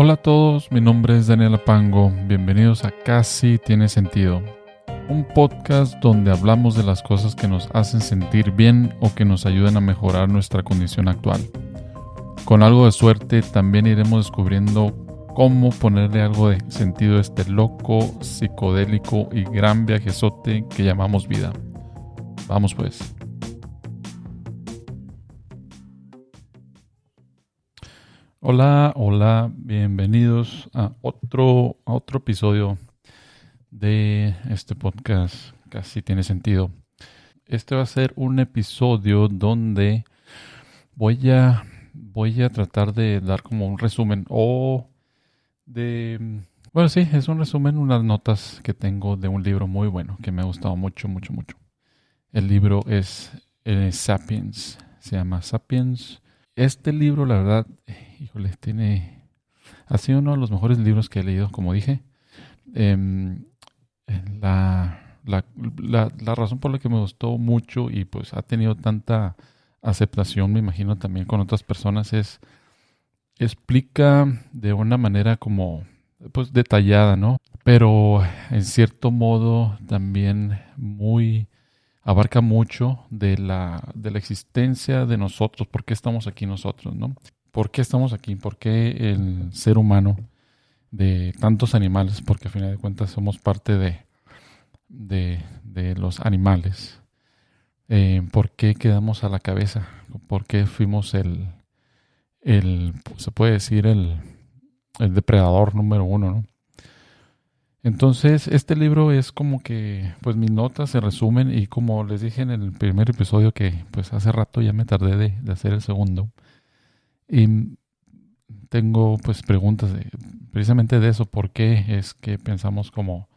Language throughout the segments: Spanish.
Hola a todos, mi nombre es Daniela Pango, bienvenidos a Casi Tiene Sentido, un podcast donde hablamos de las cosas que nos hacen sentir bien o que nos ayudan a mejorar nuestra condición actual. Con algo de suerte también iremos descubriendo cómo ponerle algo de sentido a este loco, psicodélico y gran viajezote que llamamos vida. Vamos pues. Hola, hola, bienvenidos a otro, a otro episodio de este podcast. Casi tiene sentido. Este va a ser un episodio donde voy a, voy a tratar de dar como un resumen o de... Bueno, sí, es un resumen, unas notas que tengo de un libro muy bueno que me ha gustado mucho, mucho, mucho. El libro es eh, Sapiens, se llama Sapiens. Este libro, la verdad, híjole, tiene, ha sido uno de los mejores libros que he leído, como dije. Em, la, razón por la que me gustó mucho y pues ha tenido tanta aceptación, me imagino también con otras personas, es explica de una manera como pues detallada, ¿no? Pero en cierto modo también muy abarca mucho de la, de la existencia de nosotros, por qué estamos aquí nosotros, ¿no? ¿Por qué estamos aquí? ¿Por qué el ser humano de tantos animales? Porque a final de cuentas somos parte de, de, los animales. Eh, ¿Por qué quedamos a la cabeza? ¿Por qué fuimos el, el se puede decir, el, el depredador número uno, ¿no? Entonces, este libro es como que, pues mis notas se resumen y como les dije en el primer episodio que, pues hace rato ya me tardé de hacer el segundo, y tengo pues preguntas precisamente de eso, ¿por qué es que pensamos como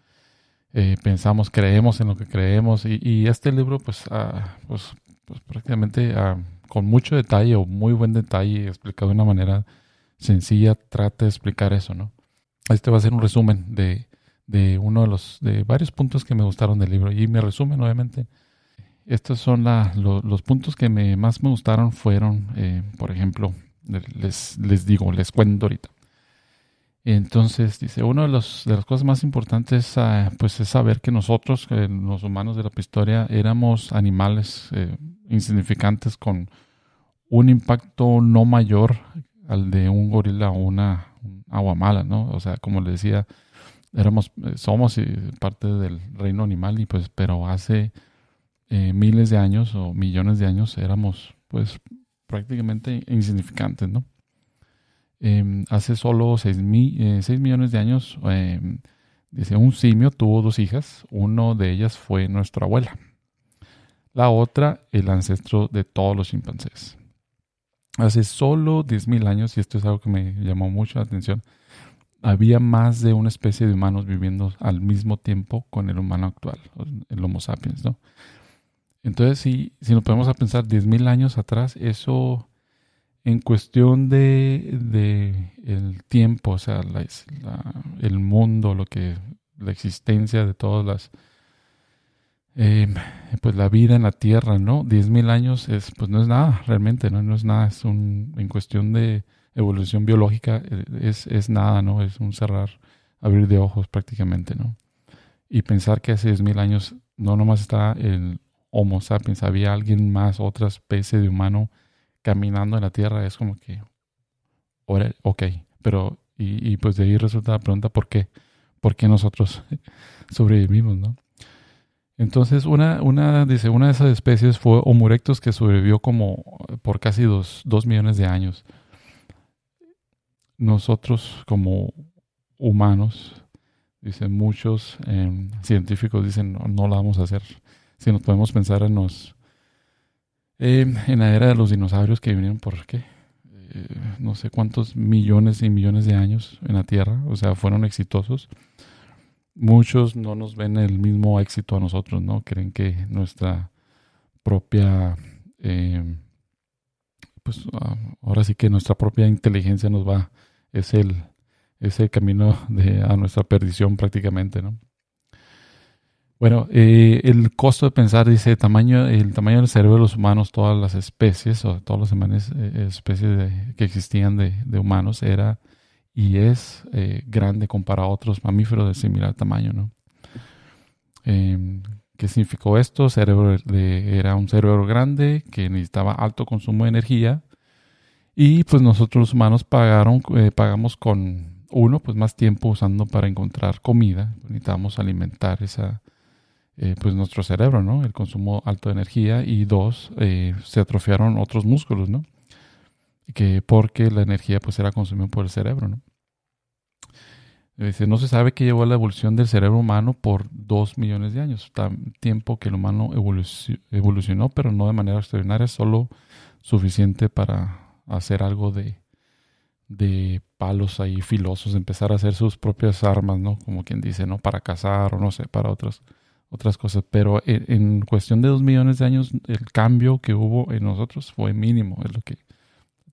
eh, pensamos, creemos en lo que creemos? Y, este libro pues, ah, pues, pues, prácticamente ah, con mucho detalle o muy buen detalle explicado de una manera sencilla trata de explicar eso, ¿no? Este va a ser un resumen de, de uno de los de varios puntos que me gustaron del libro y mi resumen obviamente estos son la, los puntos que me, más me gustaron fueron eh, por ejemplo les, les digo, les cuento ahorita. Entonces, dice, una de, los, de las cosas más importantes ah, pues es saber que nosotros, los humanos de la prehistoria, éramos animales eh, insignificantes con un impacto no mayor al de un gorila o una aguamala, ¿no? O sea, como le decía, éramos, eh, somos eh, parte del reino animal, y pues, pero hace miles de años o millones de años éramos, pues, prácticamente insignificantes, ¿no? Em, hace solo 6, eh, millones de años, em, dice, un simio tuvo dos hijas, uno de ellas fue nuestra abuela, la otra el ancestro de todos los chimpancés. Hace solo 10.000 años, y esto es algo que me llamó mucho la atención, había más de una especie de humanos viviendo al mismo tiempo con el humano actual, el Homo sapiens, ¿no? Entonces, si, si nos ponemos a pensar 10.000 años atrás, eso en cuestión de, el tiempo, o sea, el mundo, lo que la existencia de todas las eh, pues la vida en la tierra, ¿no? 10.000 años es pues no es nada realmente, no, no es nada, es un en cuestión de evolución biológica eh, es, es nada, ¿no? Es un cerrar, abrir de ojos prácticamente, ¿no? Y pensar que hace 10.000 años no nomás está el Homo sapiens, había alguien más, otra especie de humano caminando en la Tierra, es como que, ok, pero, y, pues de ahí resulta la pregunta, ¿por qué? ¿Por qué nosotros sobrevivimos, no? Entonces, una, una, dice, una de esas especies fue Homo que sobrevivió como por casi dos, millones de años. Nosotros como humanos, dicen muchos em, científicos, dicen, no, no la vamos a hacer si nos podemos pensar en los eh, en la era de los dinosaurios que vinieron por qué eh, no sé cuántos millones y millones de años en la Tierra, o sea, fueron exitosos. Muchos no nos ven el mismo éxito a nosotros, ¿no? Creen que nuestra propia, eh, pues ah, ahora sí que nuestra propia inteligencia nos va, es el, es el camino de, a nuestra perdición prácticamente, ¿no? Bueno, eh, el costo de pensar, dice, tamaño, el tamaño del cerebro de los humanos, todas las especies, o todas las eh, especies que existían de, humanos, era y es eh, grande comparado a otros mamíferos de similar tamaño, ¿no? Em, ¿Qué significó esto? Cerebro era un cerebro grande que necesitaba alto consumo de energía y pues nosotros los humanos pagaron, pagamos con uno, pues más tiempo usando para encontrar comida. Necesitamos alimentar esa, eh, pues nuestro cerebro, ¿no? El consumo alto de energía. Y dos, eh, se atrofiaron otros músculos, ¿no? Que porque la energía pues era consumida por el cerebro, ¿no? Dice, no se sabe qué llevó a la evolución del cerebro humano por dos millones de años. Tiempo que el humano evolucionó, pero no de manera extraordinaria, solo suficiente para hacer algo de, de palos ahí filosos, empezar a hacer sus propias armas, ¿no? Como quien dice, ¿no? Para cazar o no sé, para otras, otras cosas. Pero en, en, cuestión de dos millones de años, el cambio que hubo en nosotros fue mínimo, es lo que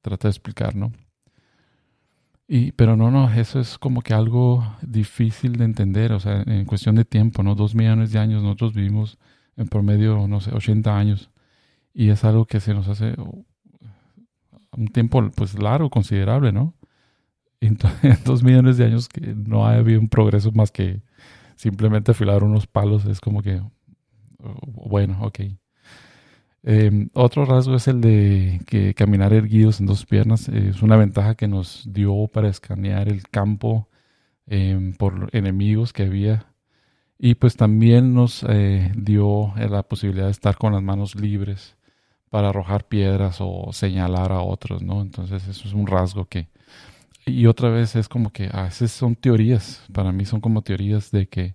trata de explicar, ¿no? Y, pero no, no, eso es como que algo difícil de entender, o sea, en cuestión de tiempo, ¿no? Dos millones de años, nosotros vivimos en promedio, no sé, 80 años, y es algo que se nos hace un tiempo, pues, largo, considerable, ¿no? En, dos millones de años que no ha habido un progreso más que simplemente afilar unos palos, es como que, bueno, ok. Em, otro rasgo es el de que caminar erguidos en dos piernas es una ventaja que nos dio para escanear el campo em, por enemigos que había y pues también nos eh, dio eh, la posibilidad de estar con las manos libres para arrojar piedras o señalar a otros, ¿no? Entonces eso es un rasgo que... Y otra vez es como que a veces son teorías, para mí son como teorías de que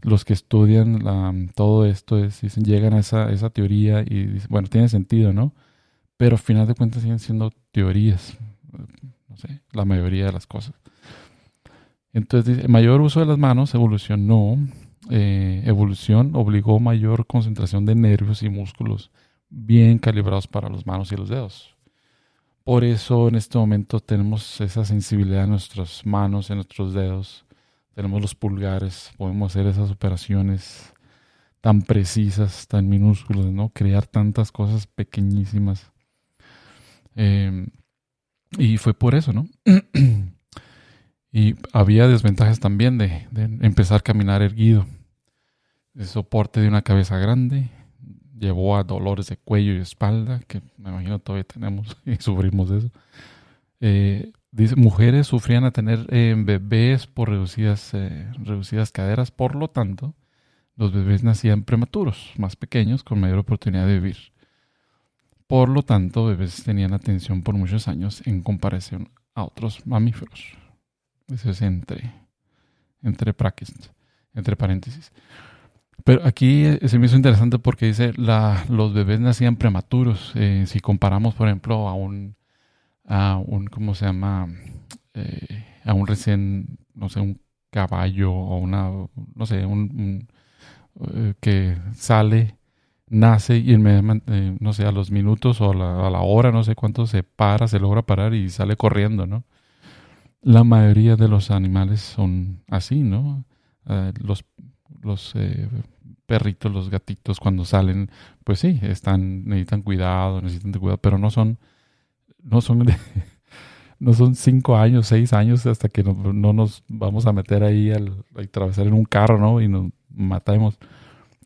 los que estudian todo esto es, dicen, llegan a esa, esa teoría y dicen, bueno, tiene sentido, ¿no? Pero al final de cuentas siguen siendo teorías, no sé, la mayoría de las cosas. Entonces, dice, mayor uso de las manos evolucionó, eh, evolución obligó mayor concentración de nervios y músculos bien calibrados para las manos y los dedos. Por eso en este momento tenemos esa sensibilidad en nuestras manos, en nuestros dedos, tenemos los pulgares, podemos hacer esas operaciones tan precisas, tan minúsculas, ¿no? Crear tantas cosas pequeñísimas. Em, y fue por eso, ¿no? y había desventajas también de, empezar a caminar erguido. El soporte de una cabeza grande llevó a dolores de cuello y espalda, que me imagino todavía tenemos y sufrimos de eso. Eh, Dice, mujeres sufrían a tener eh, bebés por reducidas, eh, reducidas caderas, por lo tanto, los bebés nacían prematuros, más pequeños, con mayor oportunidad de vivir. Por lo tanto, bebés tenían atención por muchos años en comparación a otros mamíferos. Eso es entre, entre entre paréntesis. Pero aquí eh, se me hizo interesante porque dice, la, los bebés nacían prematuros. si comparamos, por ejemplo, a un a un, ¿cómo se llama? Eh, a un recién, no sé, un caballo o una, no sé, un, eh, que sale, nace y inmediatamente, eh, no sé, a los minutos o a la, a la, hora, no sé cuánto, se para, se logra parar y sale corriendo, ¿no? La mayoría de los animales son así, ¿no? los los perritos, los gatitos, cuando salen, pues sí, están, necesitan cuidado, necesitan cuidado, pero no son no son, no son cinco años, seis años hasta que no, nos vamos a meter ahí al, atravesar en un carro, ¿no? Y nos matamos.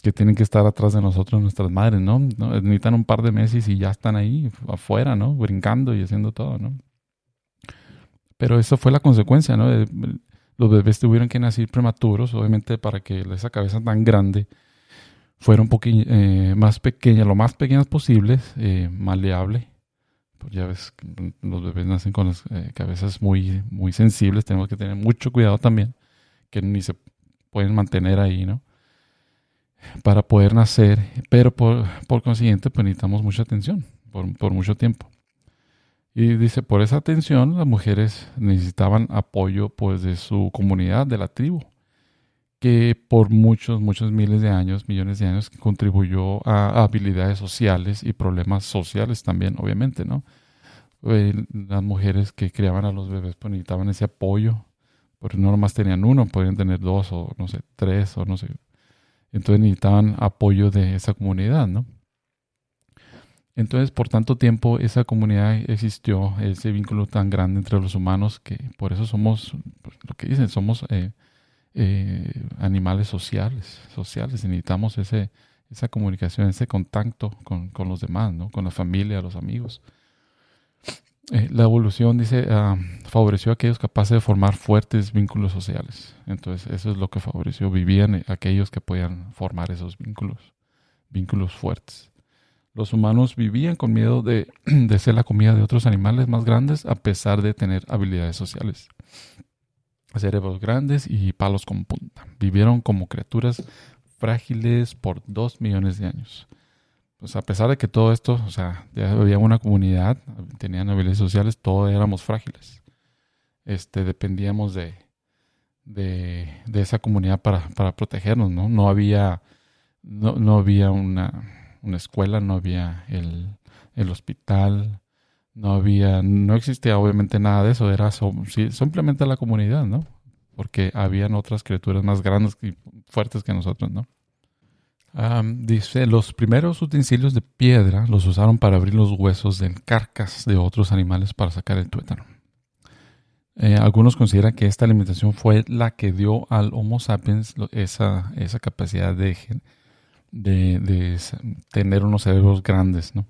Que tienen que estar atrás de nosotros nuestras madres, ¿no? Necesitan un par de meses y ya están ahí afuera, ¿no? Brincando y haciendo todo, ¿no? Pero eso fue la consecuencia, ¿no? Los bebés tuvieron que nacer prematuros, obviamente, para que esa cabeza tan grande fuera un poquito eh, más pequeña, lo más pequeñas posibles, eh, maleable pues ya ves, los bebés nacen con las eh, cabezas muy, muy sensibles, tenemos que tener mucho cuidado también, que ni se pueden mantener ahí, ¿no? Para poder nacer, pero por, por consiguiente, pues necesitamos mucha atención por, por mucho tiempo. Y dice, por esa atención, las mujeres necesitaban apoyo pues de su comunidad, de la tribu que por muchos, muchos miles de años, millones de años, contribuyó a habilidades sociales y problemas sociales también, obviamente, ¿no? Eh, las mujeres que criaban a los bebés pues, necesitaban ese apoyo, porque no nomás tenían uno, podían tener dos o no sé, tres o no sé. Entonces necesitaban apoyo de esa comunidad, ¿no? Entonces, por tanto tiempo, esa comunidad existió, ese vínculo tan grande entre los humanos, que por eso somos, pues, lo que dicen, somos eh, eh, animales sociales, sociales, necesitamos ese, esa comunicación, ese contacto con, con los demás, ¿no? con la familia, los amigos. Eh, la evolución, dice, ah, favoreció a aquellos capaces de formar fuertes vínculos sociales. Entonces, eso es lo que favoreció. Vivían aquellos que podían formar esos vínculos, vínculos fuertes. Los humanos vivían con miedo de, de ser la comida de otros animales más grandes a pesar de tener habilidades sociales. Cerebros grandes y palos con punta. Vivieron como criaturas frágiles por dos millones de años pues a pesar de que todo esto, o sea, ya había una comunidad, tenían habilidades sociales, todos éramos frágiles. Este, dependíamos de, de, esa comunidad para, para, protegernos, ¿no? No había, no, no había una, una, escuela, no había el, el, hospital, no había, no existía obviamente nada de eso, era simplemente la comunidad, ¿no? Porque habían otras criaturas más grandes y fuertes que nosotros, ¿no? dice, los primeros utensilios de piedra los usaron para abrir los huesos de carcas de otros animales para sacar el tuétano. Eh, algunos consideran que esta alimentación fue la que dio al Homo sapiens esa, esa capacidad de, de, tener unos cerebros grandes, ¿no?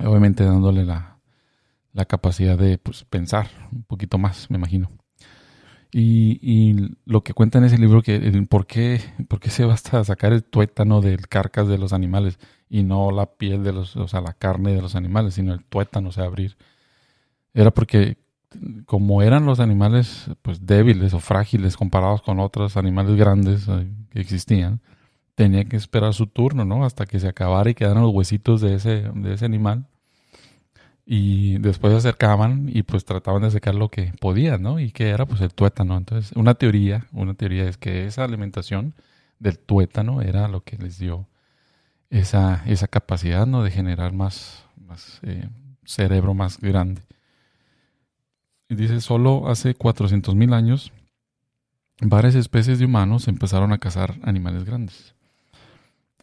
Obviamente dándole la, la capacidad de pues, pensar un poquito más, me imagino. Y, lo que cuenta en ese libro, que por qué, por qué se basta sacar el tuétano del carcas de los animales y no la piel de los, o sea, la carne de los animales, sino el tuétano, o sea, abrir. Era porque como eran los animales pues débiles o frágiles comparados con otros animales grandes eh, que existían, tenía que esperar su turno, ¿no? Hasta que se acabara y quedaran los huesitos de ese, de ese animal y después se acercaban y pues trataban de sacar lo que podían, ¿no? Y que era pues el tuétano. Entonces, una teoría, una teoría es que esa alimentación del tuétano era lo que les dio esa, esa capacidad, ¿no? De generar más, más eh, cerebro más grande. Y dice, solo hace 400 mil años, varias especies de humanos empezaron a cazar animales grandes.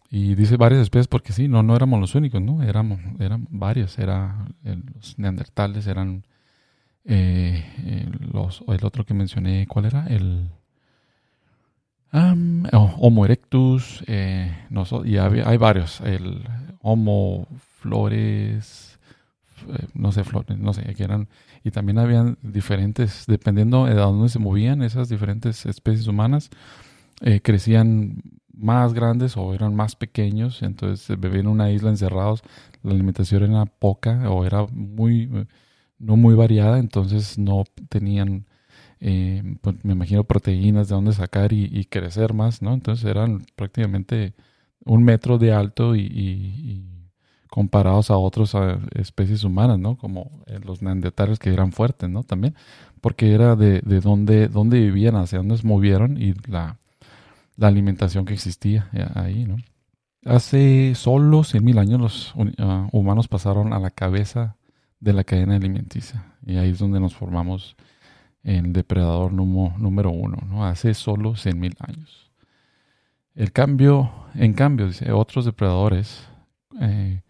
Y dice varias especies porque sí, no, no éramos los únicos, ¿no? Éramos, eran varios, era los neandertales, eran eh, los, el otro que mencioné, ¿cuál era? El oh, Homo erectus, eh, y había, hay varios, el Homo flores, eh, no sé, flores, no sé, aquí eran, y también habían diferentes, dependiendo de dónde se movían esas diferentes especies humanas, crecían más grandes o eran más pequeños, entonces vivían en una isla encerrados, la alimentación era poca o era muy, no muy variada, entonces no tenían, eh, pues, me imagino, proteínas de dónde sacar y, crecer más, ¿no? Entonces eran prácticamente un metro de alto y, comparados a otras especies humanas, ¿no? Como eh, los neandertales que eran fuertes, ¿no? También, porque era de, de dónde, dónde vivían, hacia dónde se movieron y la la alimentación que existía eh, ahí, ¿no? Hace solo 100.000 años los ah, humanos pasaron a la cabeza de la cadena alimenticia y ahí es donde nos formamos el depredador número, uno, ¿no? Hace solo 100.000 años. El cambio, en cambio, dice, otros depredadores eh,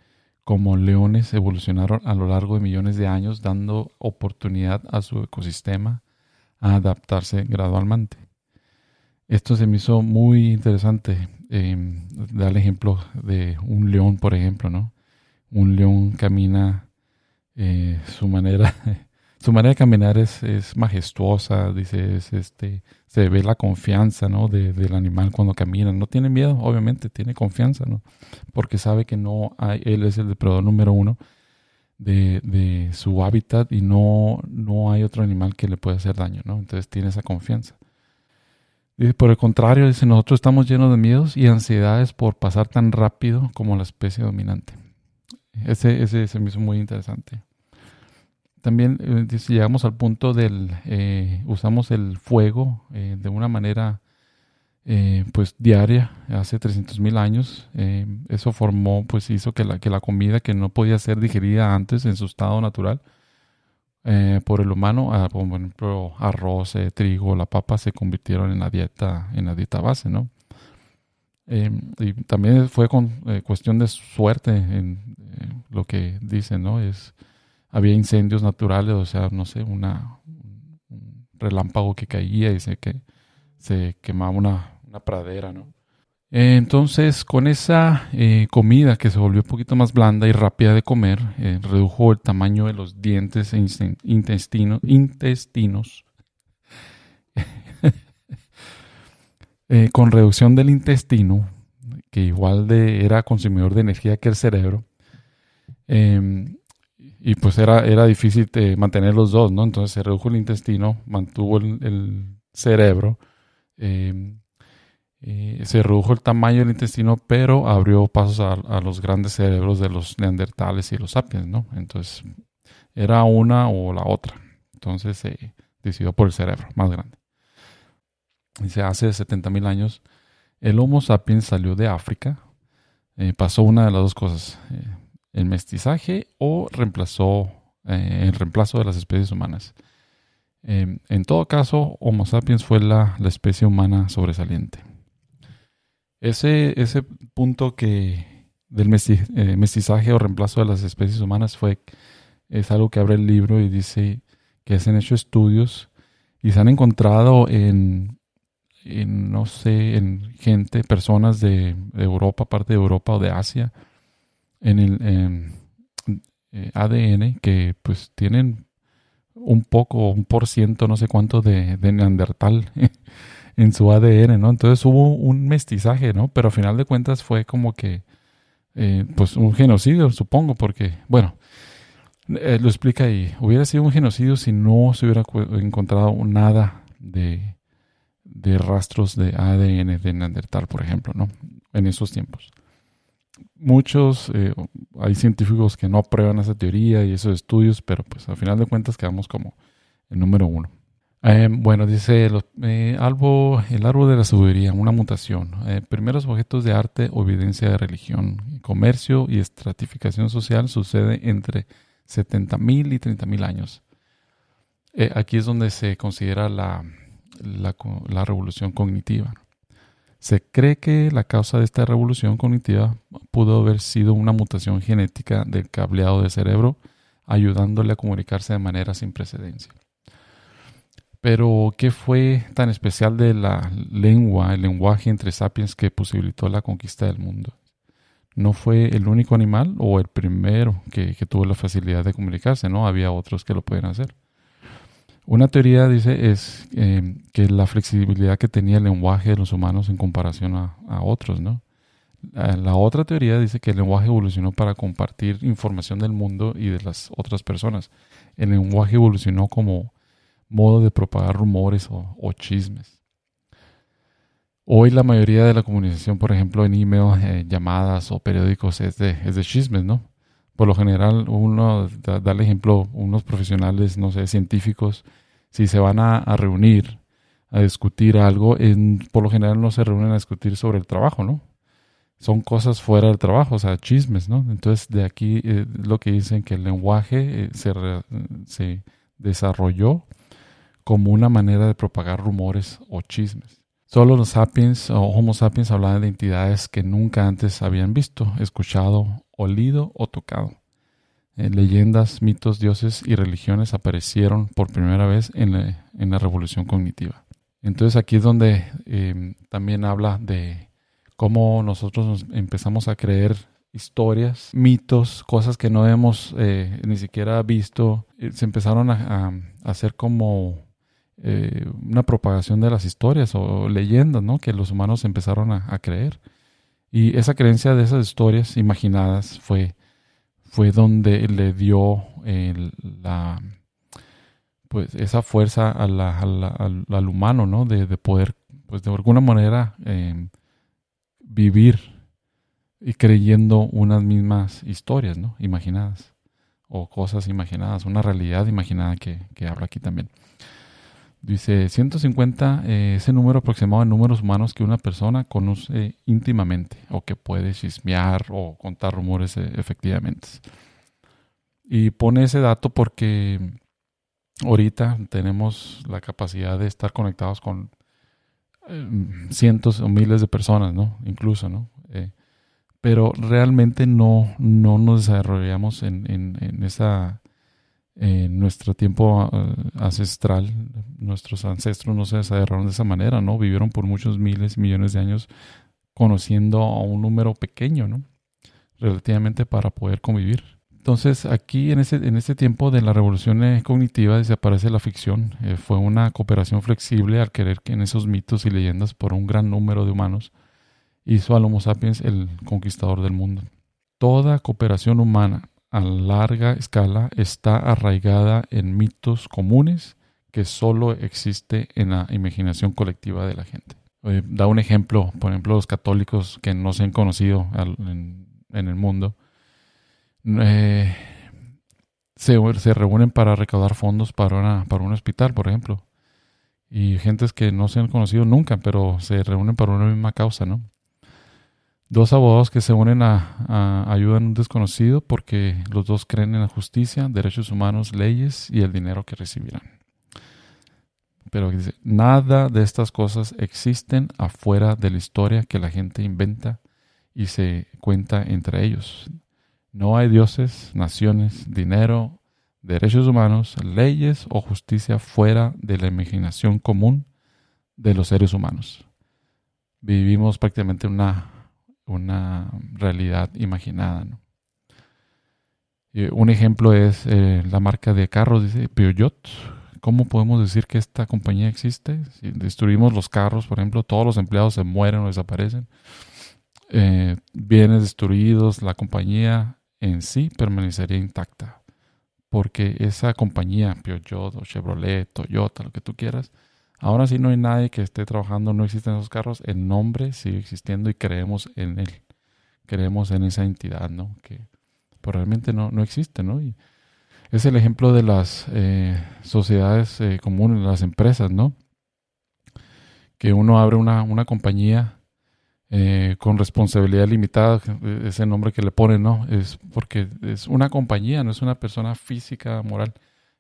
como leones evolucionaron a lo largo de millones de años dando oportunidad a su ecosistema a adaptarse gradualmente. Esto se me hizo muy interesante. Eh, dar ejemplo de un león, por ejemplo, ¿no? Un león camina, eh, su manera, su manera de caminar es, es majestuosa, dice, este, se ve la confianza, ¿no? del animal cuando camina. No tiene miedo, obviamente, tiene confianza, ¿no? Porque sabe que no hay, él es el depredador número uno de, de su hábitat y no, no hay otro animal que le pueda hacer daño, ¿no? Entonces tiene esa confianza. Por el contrario, dice, nosotros estamos llenos de miedos y ansiedades por pasar tan rápido como la especie dominante. Ese, ese se me hizo muy interesante. También eh, llegamos al punto del, eh, usamos el fuego eh, de una manera pues diaria, hace 300 mil años. eso formó, pues hizo que la, que la comida que no podía ser digerida antes en su estado natural, eh, por el humano, ah, por ejemplo, arroz, eh, trigo, la papa se convirtieron en la dieta, en la dieta base, ¿no? Em, y también fue con eh, cuestión de suerte en lo que dicen, ¿no? Es, había incendios naturales, o sea, no sé, una, un relámpago que caía y se, que, se quemaba una, una pradera, ¿no? Entonces, con esa eh, comida que se volvió un poquito más blanda y rápida de comer, eh, redujo el tamaño de los dientes e intestino, intestinos. Eh, con reducción del intestino, que igual de, era consumidor de energía que el cerebro, em, y pues era, era difícil mantener los dos, ¿no? Entonces se redujo el intestino, mantuvo el, el cerebro, em, eh, se redujo el tamaño del intestino, pero abrió pasos a, los grandes cerebros de los neandertales y los sapiens, ¿no? Entonces, era una o la otra. Entonces se decidió por el cerebro más grande. Dice, hace 70.000 años, el Homo sapiens salió de África. Eh, pasó una de las dos cosas, eh, el mestizaje o reemplazó, el reemplazo de las especies humanas. en todo caso, Homo sapiens fue la especie humana sobresaliente. Ese, ese punto que del eh, mestizaje o reemplazo de las especies humanas fue es algo que abre el libro y dice que se han hecho estudios y se han encontrado en, no sé, en gente, personas de, Europa, parte de Europa o de Asia, en el eh, ADN que pues tienen un poco, un por ciento, no sé cuánto de neandertal en su ADN, ¿no? Entonces hubo un mestizaje, ¿no? Pero a final de cuentas fue como que, eh, pues un genocidio, supongo, porque, bueno, eh, lo explica ahí. Hubiera sido un genocidio si no se hubiera encontrado nada de, de rastros de ADN de Neandertal, por ejemplo, ¿no? En esos tiempos. Muchos, eh, hay científicos que no aprueban esa teoría y esos estudios, pero pues a final de cuentas quedamos como el número uno. Eh, bueno, dice eh, el árbol de la sabiduría, una mutación. Eh, primeros objetos de arte o evidencia de religión. Comercio y estratificación social sucede entre 70.000 y 30.000 años. aquí es donde se considera la, la, revolución cognitiva. Se cree que la causa de esta revolución cognitiva pudo haber sido una mutación genética del cableado del cerebro, ayudándole a comunicarse de manera sin precedencia. Pero, ¿qué fue tan especial de la lengua, el lenguaje entre sapiens que posibilitó la conquista del mundo? No fue el único animal o el primero que, tuvo la facilidad de comunicarse, ¿no? Había otros que lo pueden hacer. Una teoría dice es eh, que la flexibilidad que tenía el lenguaje de los humanos en comparación a, otros, ¿no? La, otra teoría dice que el lenguaje evolucionó para compartir información del mundo y de las otras personas. El lenguaje evolucionó como modo de propagar rumores o, chismes. Hoy la mayoría de la comunicación, por ejemplo, en email, eh, llamadas o periódicos, es de, es de chismes, ¿no? Por lo general, uno, da, ejemplo, unos profesionales, no sé, científicos, si se van a, reunir a discutir algo, por lo general no se reúnen a discutir sobre el trabajo, ¿no? Son cosas fuera del trabajo, o sea, chismes, ¿no? Entonces, de aquí eh, lo que dicen que el lenguaje eh, se desarrolló como una manera de propagar rumores o chismes. Solo los sapiens o Homo sapiens hablaban de entidades que nunca antes habían visto, escuchado, olido o tocado. Eh, leyendas, mitos, dioses y religiones aparecieron por primera vez en la, revolución cognitiva. Entonces aquí es donde em, también habla de cómo nosotros empezamos a creer historias, mitos, cosas que no hemos eh, ni siquiera visto. Eh, se empezaron a hacer como eh, una propagación de las historias o leyendas ¿no? que los humanos empezaron a, creer. Y esa creencia de esas historias imaginadas fue, fue donde le dio la, pues esa fuerza al, al, humano, ¿no? De, poder, pues de alguna manera, em, vivir y creyendo unas mismas historias, ¿no? Imaginadas o cosas imaginadas, una realidad imaginada que, que habla aquí también. Dice, 150 eh, ese número aproximado de números humanos que una persona conoce íntimamente o que puede chismear o contar rumores eh, efectivamente. Y pone ese dato porque ahorita tenemos la capacidad de estar conectados con cientos o miles de personas, ¿no? Incluso, ¿no? pero realmente no, no nos desarrollamos en, en, esa, en nuestro tiempo ancestral, nuestros ancestros no se desarrollaron de esa manera, ¿no? Vivieron por muchos miles y millones de años conociendo a un número pequeño, ¿no? Relativamente para poder convivir. Entonces, aquí en este, en este tiempo de la revolución cognitiva desaparece la ficción. Eh, fue una cooperación flexible al querer que en esos mitos y leyendas por un gran número de humanos hizo al Homo sapiens el conquistador del mundo. Toda cooperación humana a larga escala está arraigada en mitos comunes que solo existe en la imaginación colectiva de la gente. Eh, da un ejemplo, por ejemplo, los católicos que no se han conocido en, el mundo, eh, se, reúnen para recaudar fondos para, para un hospital, por ejemplo. Y gentes que no se han conocido nunca, pero se reúnen para una misma causa, ¿no? Dos abogados que se unen a, a ayudar a un desconocido porque los dos creen en la justicia, derechos humanos, leyes y el dinero que recibirán pero nada de estas cosas existen afuera de la historia que la gente inventa y se cuenta entre ellos. No hay dioses, naciones, dinero, derechos humanos, leyes o justicia fuera de la imaginación común de los seres humanos. Vivimos prácticamente una, una realidad imaginada. un ejemplo es eh, la marca de carros, dice Peugeot, ¿Cómo podemos decir que esta compañía existe? Si destruimos los carros, por ejemplo, todos los empleados se mueren o desaparecen. Eh, bienes destruidos, la compañía en sí permanecería intacta. Porque esa compañía, Peugeot, Chevrolet, Toyota, lo que tú quieras, ahora sí no hay nadie que esté trabajando, no existen esos carros, el nombre sigue existiendo y creemos en él. Creemos en esa entidad, ¿no? Que pues, realmente no, no existe, ¿no? Y, es el ejemplo de las eh, sociedades eh, comunes, las empresas, ¿no? Que uno abre una, una compañía eh, con responsabilidad limitada, ese nombre que le ponen, ¿no? Es porque es una compañía, no es una persona física, moral.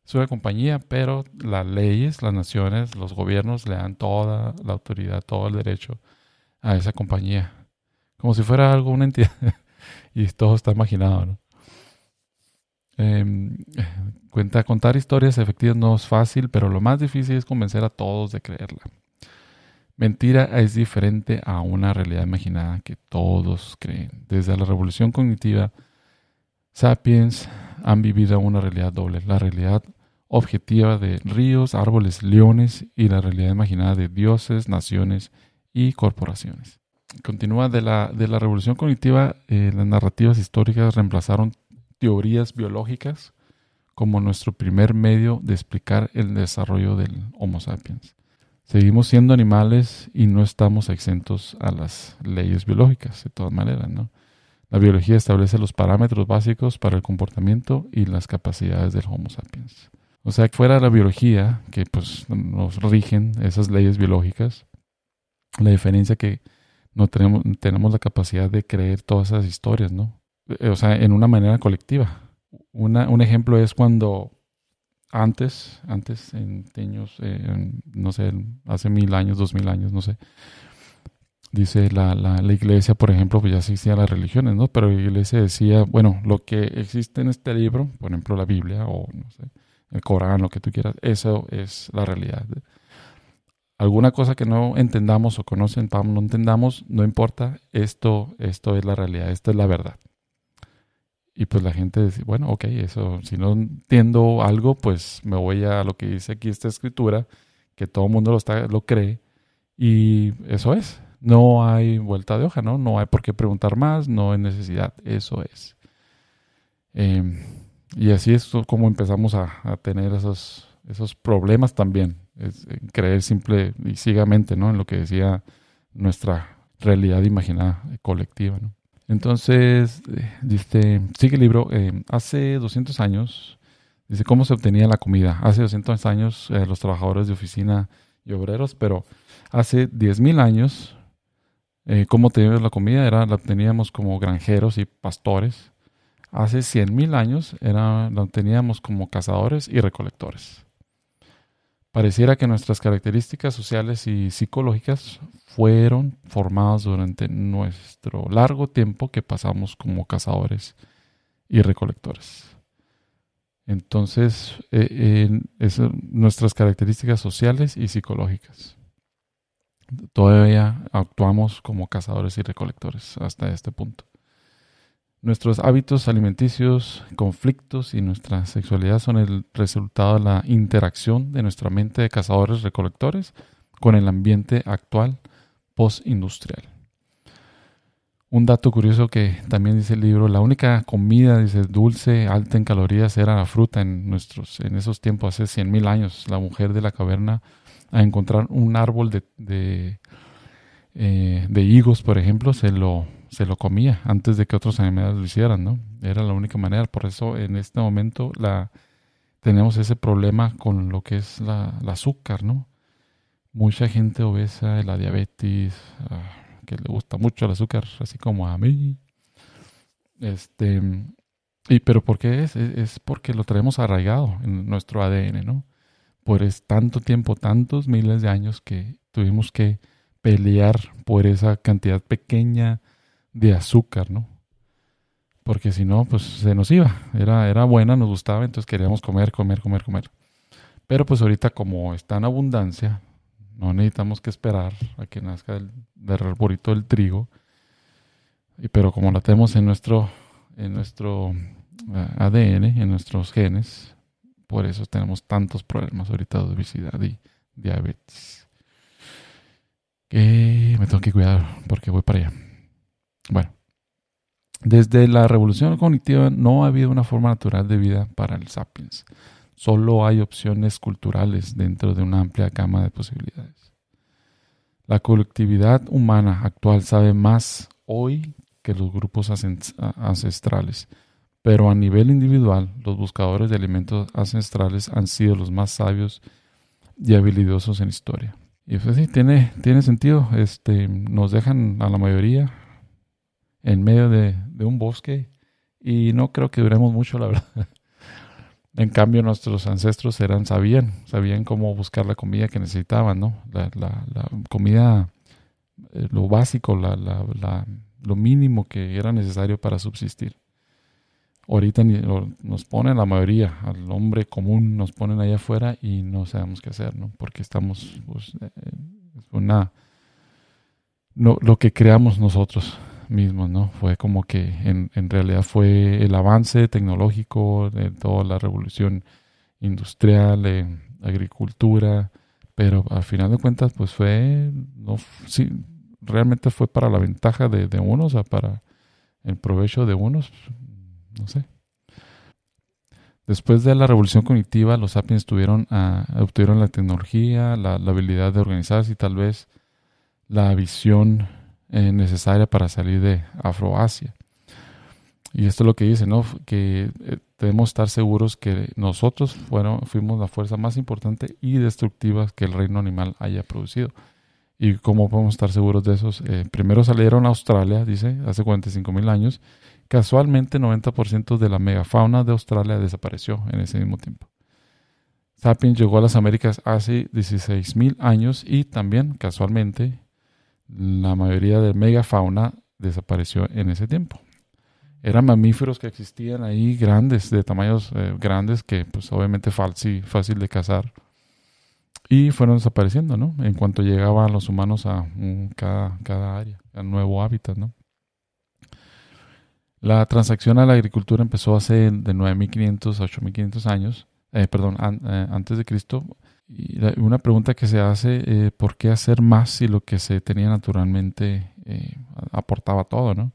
Es una compañía, pero las leyes, las naciones, los gobiernos le dan toda la autoridad, todo el derecho a esa compañía. Como si fuera algo, una entidad. y todo está imaginado, ¿no? Em, cuenta, contar historias efectivas no es fácil, pero lo más difícil es convencer a todos de creerla. Mentira es diferente a una realidad imaginada que todos creen. Desde la revolución cognitiva, sapiens han vivido una realidad doble. La realidad objetiva de ríos, árboles, leones y la realidad imaginada de dioses, naciones y corporaciones. Continúa de la, de la revolución cognitiva, eh, las narrativas históricas reemplazaron teorías biológicas como nuestro primer medio de explicar el desarrollo del Homo sapiens. Seguimos siendo animales y no estamos exentos a las leyes biológicas, de todas maneras, ¿no? La biología establece los parámetros básicos para el comportamiento y las capacidades del Homo sapiens. O sea, fuera de la biología, que pues nos rigen esas leyes biológicas, la diferencia que no tenemos, tenemos la capacidad de creer todas esas historias, ¿no? Eh, o sea, en una manera colectiva. un ejemplo es cuando antes, antes en años, eh, no sé, hace mil años, dos mil años, no sé, dice la, la, la, iglesia, por ejemplo, pues ya existían las religiones, ¿no? Pero la iglesia decía, bueno, lo que existe en este libro, por ejemplo, la Biblia o, no sé, el lo que tú quieras, eso es la realidad. Alguna cosa que no entendamos o que no, entendamos, no importa, esto, esto es la realidad, esto es la verdad. Y pues la gente dice, bueno, ok, eso, si no entiendo algo, pues me voy a lo que dice aquí esta escritura, que todo el mundo lo, está, lo cree, y eso es. No hay vuelta de hoja, ¿no? No hay por qué preguntar más, no hay necesidad, eso es. Em, y así es como empezamos a, a, tener esos, esos problemas también, es, creer simple y ciegamente, ¿no? En lo que decía nuestra realidad imaginada colectiva, ¿no? Entonces, eh, dice, sigue el libro, eh, hace 200 años, dice, ¿cómo se obtenía la comida? Hace 200 años eh, los trabajadores de oficina y obreros, pero hace 10.000 años, ¿cómo teníamos la comida? Era, la obteníamos como granjeros y pastores. Hace 100.000 años era, la obteníamos como cazadores y recolectores. Pareciera que nuestras características sociales y psicológicas fueron formadas durante nuestro largo tiempo que pasamos como cazadores y recolectores. Entonces, eh, nuestras características sociales y psicológicas. Todavía actuamos como cazadores y recolectores hasta este punto. Nuestros hábitos alimenticios, conflictos y nuestra sexualidad son el resultado de la interacción de nuestra mente de cazadores-recolectores con el ambiente actual post-industrial. Un dato curioso que también dice el libro, la única comida, dice, dulce, alta en calorías era la fruta en, nuestros, en esos tiempos, hace 100.000 años. La mujer de la caverna a encontrar un árbol de, de, eh, de higos, por ejemplo, se lo se lo comía antes de que otros animales lo hicieran, ¿no? Era la única manera. Por eso en este momento la, tenemos ese problema con lo que es la, azúcar, ¿no? Mucha gente obesa, la diabetes, ah, que le gusta mucho el azúcar, así como a mí. Este, y pero ¿por qué es? Es porque lo traemos arraigado en nuestro ADN, ¿no? Por es tanto tiempo, tantos miles de años que tuvimos que pelear por esa cantidad pequeña de azúcar, ¿no? Porque si no, pues se nos iba. Era, era buena, nos gustaba, entonces queríamos comer, comer, comer, comer. Pero pues ahorita como está en abundancia, no necesitamos que esperar a que nazca el, el arbolito del trigo. Y, pero como la tenemos en nuestro, en nuestro ADN, en nuestros genes, por eso tenemos tantos problemas ahorita de obesidad y diabetes. Que me tengo que cuidar porque voy para allá. Bueno, desde la revolución cognitiva no ha habido una forma natural de vida para el sapiens. Solo hay opciones culturales dentro de una amplia gama de posibilidades. La colectividad humana actual sabe más hoy que los grupos ancestrales, pero a nivel individual los buscadores de alimentos ancestrales han sido los más sabios y habilidosos en historia. Y pues sí, tiene, tiene sentido. Este, nos dejan a la mayoría en medio de, un bosque y no creo que duremos mucho, la verdad. En cambio, nuestros ancestros eran, sabían, sabían cómo buscar la comida que necesitaban, ¿no? La, comida, eh, lo básico, lo mínimo que era necesario para subsistir. Ahorita nos ponen la mayoría, al hombre común nos ponen allá afuera y no sabemos qué hacer, ¿no? Porque estamos, pues, eh, una, no, lo que creamos nosotros mismos, ¿no? Fue como que en, en realidad fue el avance tecnológico de toda la revolución industrial, agricultura, pero al final de cuentas, pues fue, no, sí, realmente fue para la ventaja de, de unos, para el provecho de unos, no sé. Después de la revolución cognitiva, los sapiens tuvieron, obtuvieron la tecnología, la, la, habilidad de organizarse y tal vez la visión eh, necesaria para salir de Afroasia. Y esto es lo que dice, ¿no? Que eh, debemos estar seguros que nosotros fueron, fuimos la fuerza más importante y destructiva que el reino animal haya producido. ¿Y cómo podemos estar seguros de eso? Eh, primero salieron a Australia, dice, hace 45 mil años. Casualmente, 90% de la megafauna de Australia desapareció en ese mismo tiempo. Sapiens llegó a las Américas hace 16 mil años y también, casualmente, la mayoría de megafauna desapareció en ese tiempo. Eran mamíferos que existían ahí grandes, de tamaños eh, grandes, que pues obviamente fácil, de cazar. Y fueron desapareciendo, ¿no? En cuanto llegaban los humanos a cada, cada área, a nuevo hábitat, ¿no? La transacción a la agricultura empezó hace de 9.500 a 8.500 años, eh, perdón, eh, antes de Cristo, y una pregunta que se hace, eh, ¿por qué hacer más si lo que se tenía naturalmente eh, aportaba todo, no?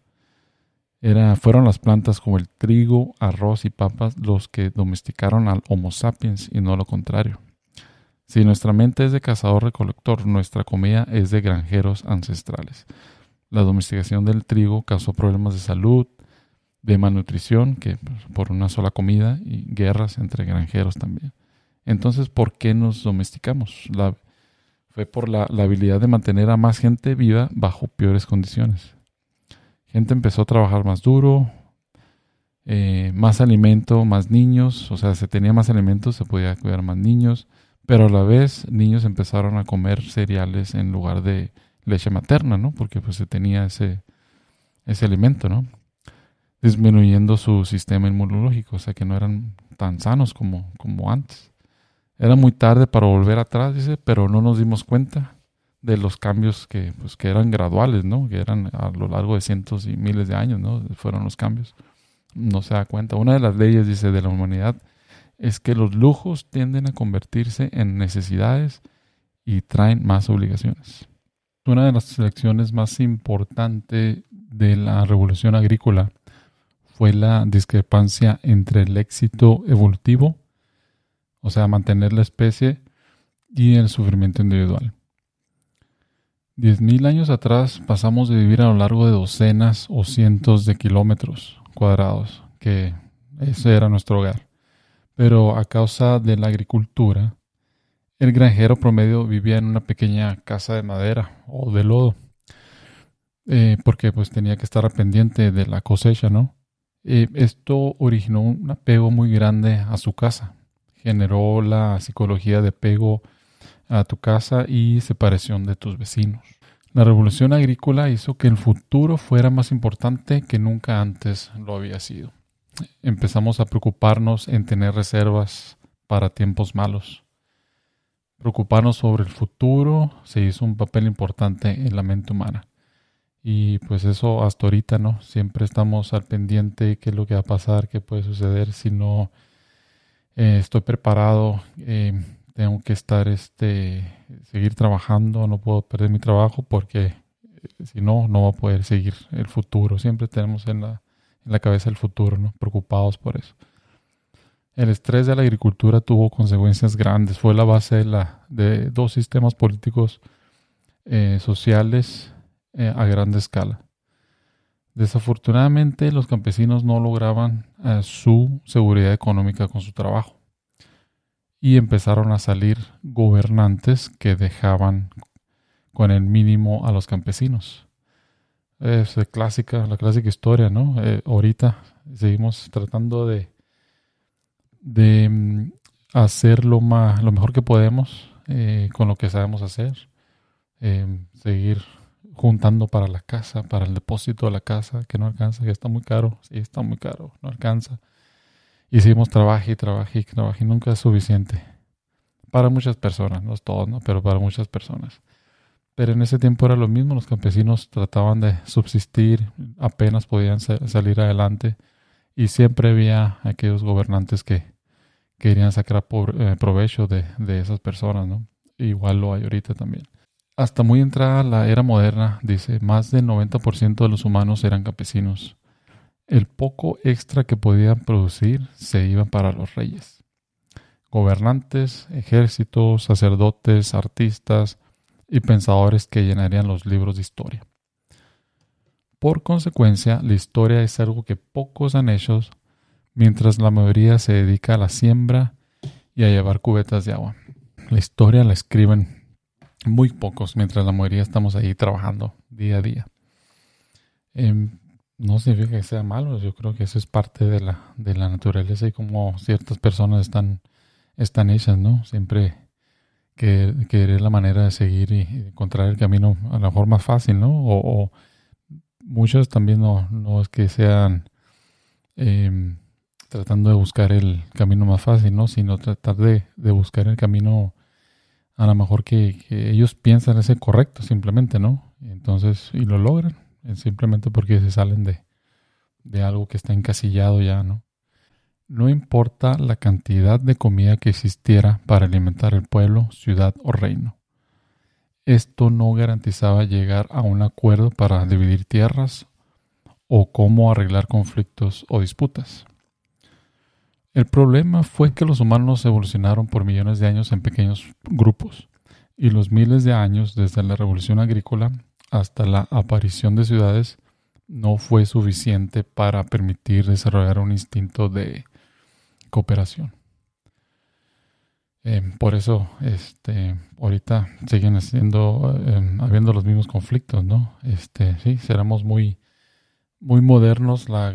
Era, fueron las plantas como el trigo, arroz y papas los que domesticaron al Homo sapiens y no lo contrario. Si nuestra mente es de cazador-recolector, nuestra comida es de granjeros ancestrales. La domesticación del trigo causó problemas de salud, de malnutrición, que por una sola comida, y guerras entre granjeros también. Entonces, ¿por qué nos domesticamos? fue por la, habilidad de mantener a más gente viva bajo peores condiciones. Gente empezó a trabajar más duro, eh, más alimento, más niños, o sea, se tenía más alimentos, se podía cuidar más niños, pero a la vez niños empezaron a comer cereales en lugar de leche materna, ¿no? Porque pues se tenía ese, ese alimento, ¿no? Disminuyendo su sistema inmunológico, o sea que no eran tan sanos como, como antes. Era muy tarde para volver atrás, dice, pero no nos dimos cuenta de los cambios que, pues, que eran graduales, ¿no? Que eran a lo largo de cientos y miles de años, ¿no? Fueron los cambios. No se da cuenta. Una de las leyes, dice, de la humanidad es que los lujos tienden a convertirse en necesidades y traen más obligaciones. Una de las lecciones más importantes de la revolución agrícola fue la discrepancia entre el éxito evolutivo, o sea, mantener la especie, y el sufrimiento individual. Diez mil años atrás pasamos de vivir a lo largo de docenas o cientos de kilómetros cuadrados, que ese era nuestro hogar pero a causa de la agricultura, el granjero promedio vivía en una pequeña casa de madera o de lodo, eh, porque pues tenía que estar pendiente de la cosecha, ¿no? Eh, esto originó un apego muy grande a su casa, generó la psicología de apego a tu casa y separación de tus vecinos. La revolución agrícola hizo que el futuro fuera más importante que nunca antes lo había sido empezamos a preocuparnos en tener reservas para tiempos malos. Preocuparnos sobre el futuro se hizo un papel importante en la mente humana. Y pues eso hasta ahorita, ¿no? Siempre estamos al pendiente qué es lo que va a pasar, qué puede suceder si no eh, estoy preparado, eh, tengo que estar, este, seguir trabajando, no puedo perder mi trabajo porque eh, si no, no va a poder seguir el futuro. Siempre tenemos en la, en la cabeza el futuro, ¿no? preocupados por eso. El estrés de la agricultura tuvo consecuencias grandes, fue la base de, la, de dos sistemas políticos sociales a gran escala. Desafortunadamente los campesinos no lograban eh, su seguridad económica con su trabajo y empezaron a salir gobernantes que dejaban con el mínimo a los campesinos. Es clásica, la clásica historia, ¿no? Eh, ahorita seguimos tratando de, de mm, hacer lo, más, lo mejor que podemos eh, con lo que sabemos hacer. Seguir juntando para la casa, para el depósito de la casa, que no alcanza, que está muy caro. Sí, está muy caro, no alcanza. Y seguimos y trabajo y nunca es suficiente. Para muchas personas, no es todo, ¿no? Pero para muchas personas. Pero en ese tiempo era lo mismo, los campesinos trataban de subsistir, apenas podían salir adelante y siempre había aquellos gobernantes que querían sacar eh, provecho de, esas personas, ¿no? Igual lo hay ahorita también. Hasta muy entrada la era moderna, dice, más del 90% de los humanos eran campesinos. El poco extra que podían producir se iba para los reyes. Gobernantes, ejércitos, sacerdotes, artistas, y pensadores que llenarían los libros de historia. Por consecuencia, la historia es algo que pocos han hecho, mientras la mayoría se dedica a la siembra y a llevar cubetas de agua. La historia la escriben muy pocos, mientras la mayoría estamos ahí trabajando día a día. Em, no significa que sea malo, yo creo que eso es parte de la, de la naturaleza y como ciertas personas están, están hechas, ¿no? Siempre que, que la manera de seguir y encontrar el camino a mejor más fácil, ¿no? O, muchos también no, no, es que sean em, tratando de buscar el camino más fácil, ¿no? Sino tratar de, de buscar el camino a lo mejor que, ellos piensan es el correcto, simplemente, ¿no? Entonces, y lo logran, simplemente porque se salen de, de algo que está encasillado ya, ¿no? No importa la cantidad de comida que existiera para alimentar el pueblo, ciudad o reino. Esto no garantizaba llegar a un acuerdo para dividir tierras o cómo arreglar conflictos o disputas. El problema fue que los humanos evolucionaron por millones de años en pequeños grupos y los miles de años desde la revolución agrícola hasta la aparición de ciudades no fue suficiente para permitir desarrollar un instinto de cooperación. Eh, por eso, este, ahorita siguen haciendo, eh, habiendo los mismos conflictos, ¿no? Este, sí, seremos muy, muy modernos, la,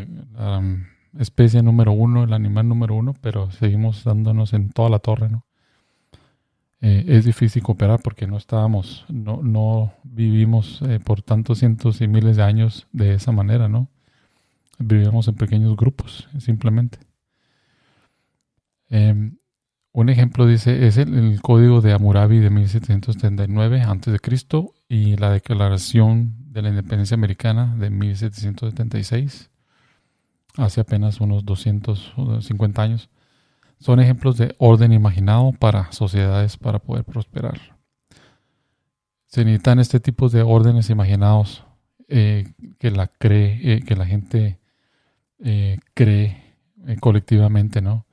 especie número uno, el animal número uno, pero seguimos dándonos en toda la torre, ¿no? es difícil cooperar porque no estábamos, no, no vivimos eh, por tantos cientos y miles de años de esa manera, ¿no? Vivíamos en pequeños grupos, simplemente. Em, un ejemplo dice, es el, código de Hammurabi de 1779 a.C. y la Declaración de la Independencia Americana de 1776, hace apenas unos 250 años. Son ejemplos de orden imaginado para sociedades para poder prosperar. Se necesitan este tipo de órdenes imaginados eh, que la cree, eh, que la gente eh, cree colectivamente, ¿no?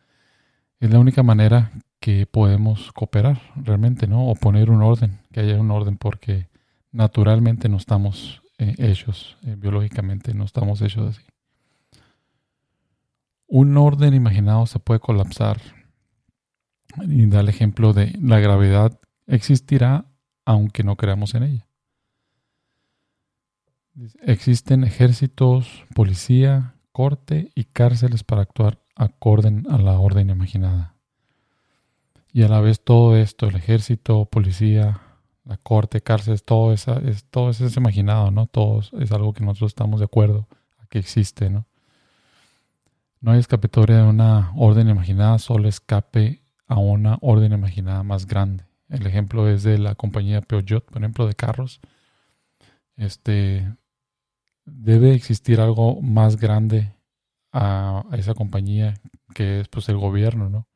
Es la única manera que podemos cooperar realmente, ¿no? O poner un orden, que haya un orden, porque naturalmente no estamos hechos, biológicamente no estamos hechos así. Un orden imaginado se puede colapsar y da el ejemplo de la gravedad existirá aunque no creamos en ella. Existen ejércitos, policía, corte y cárceles para actuar acorde a la orden imaginada. Y a la vez todo esto, el ejército, policía, la corte, cárceles, todo, esa, es, todo eso es imaginado, ¿no? Todo es algo que nosotros estamos de acuerdo a que existe, ¿no? No hay escapatoria de una orden imaginada, solo escape a una orden imaginada más grande. El ejemplo es de la compañía Peugeot, por ejemplo, de carros. Este debe existir algo más grande a, esa compañía que es pues el gobierno, ¿no?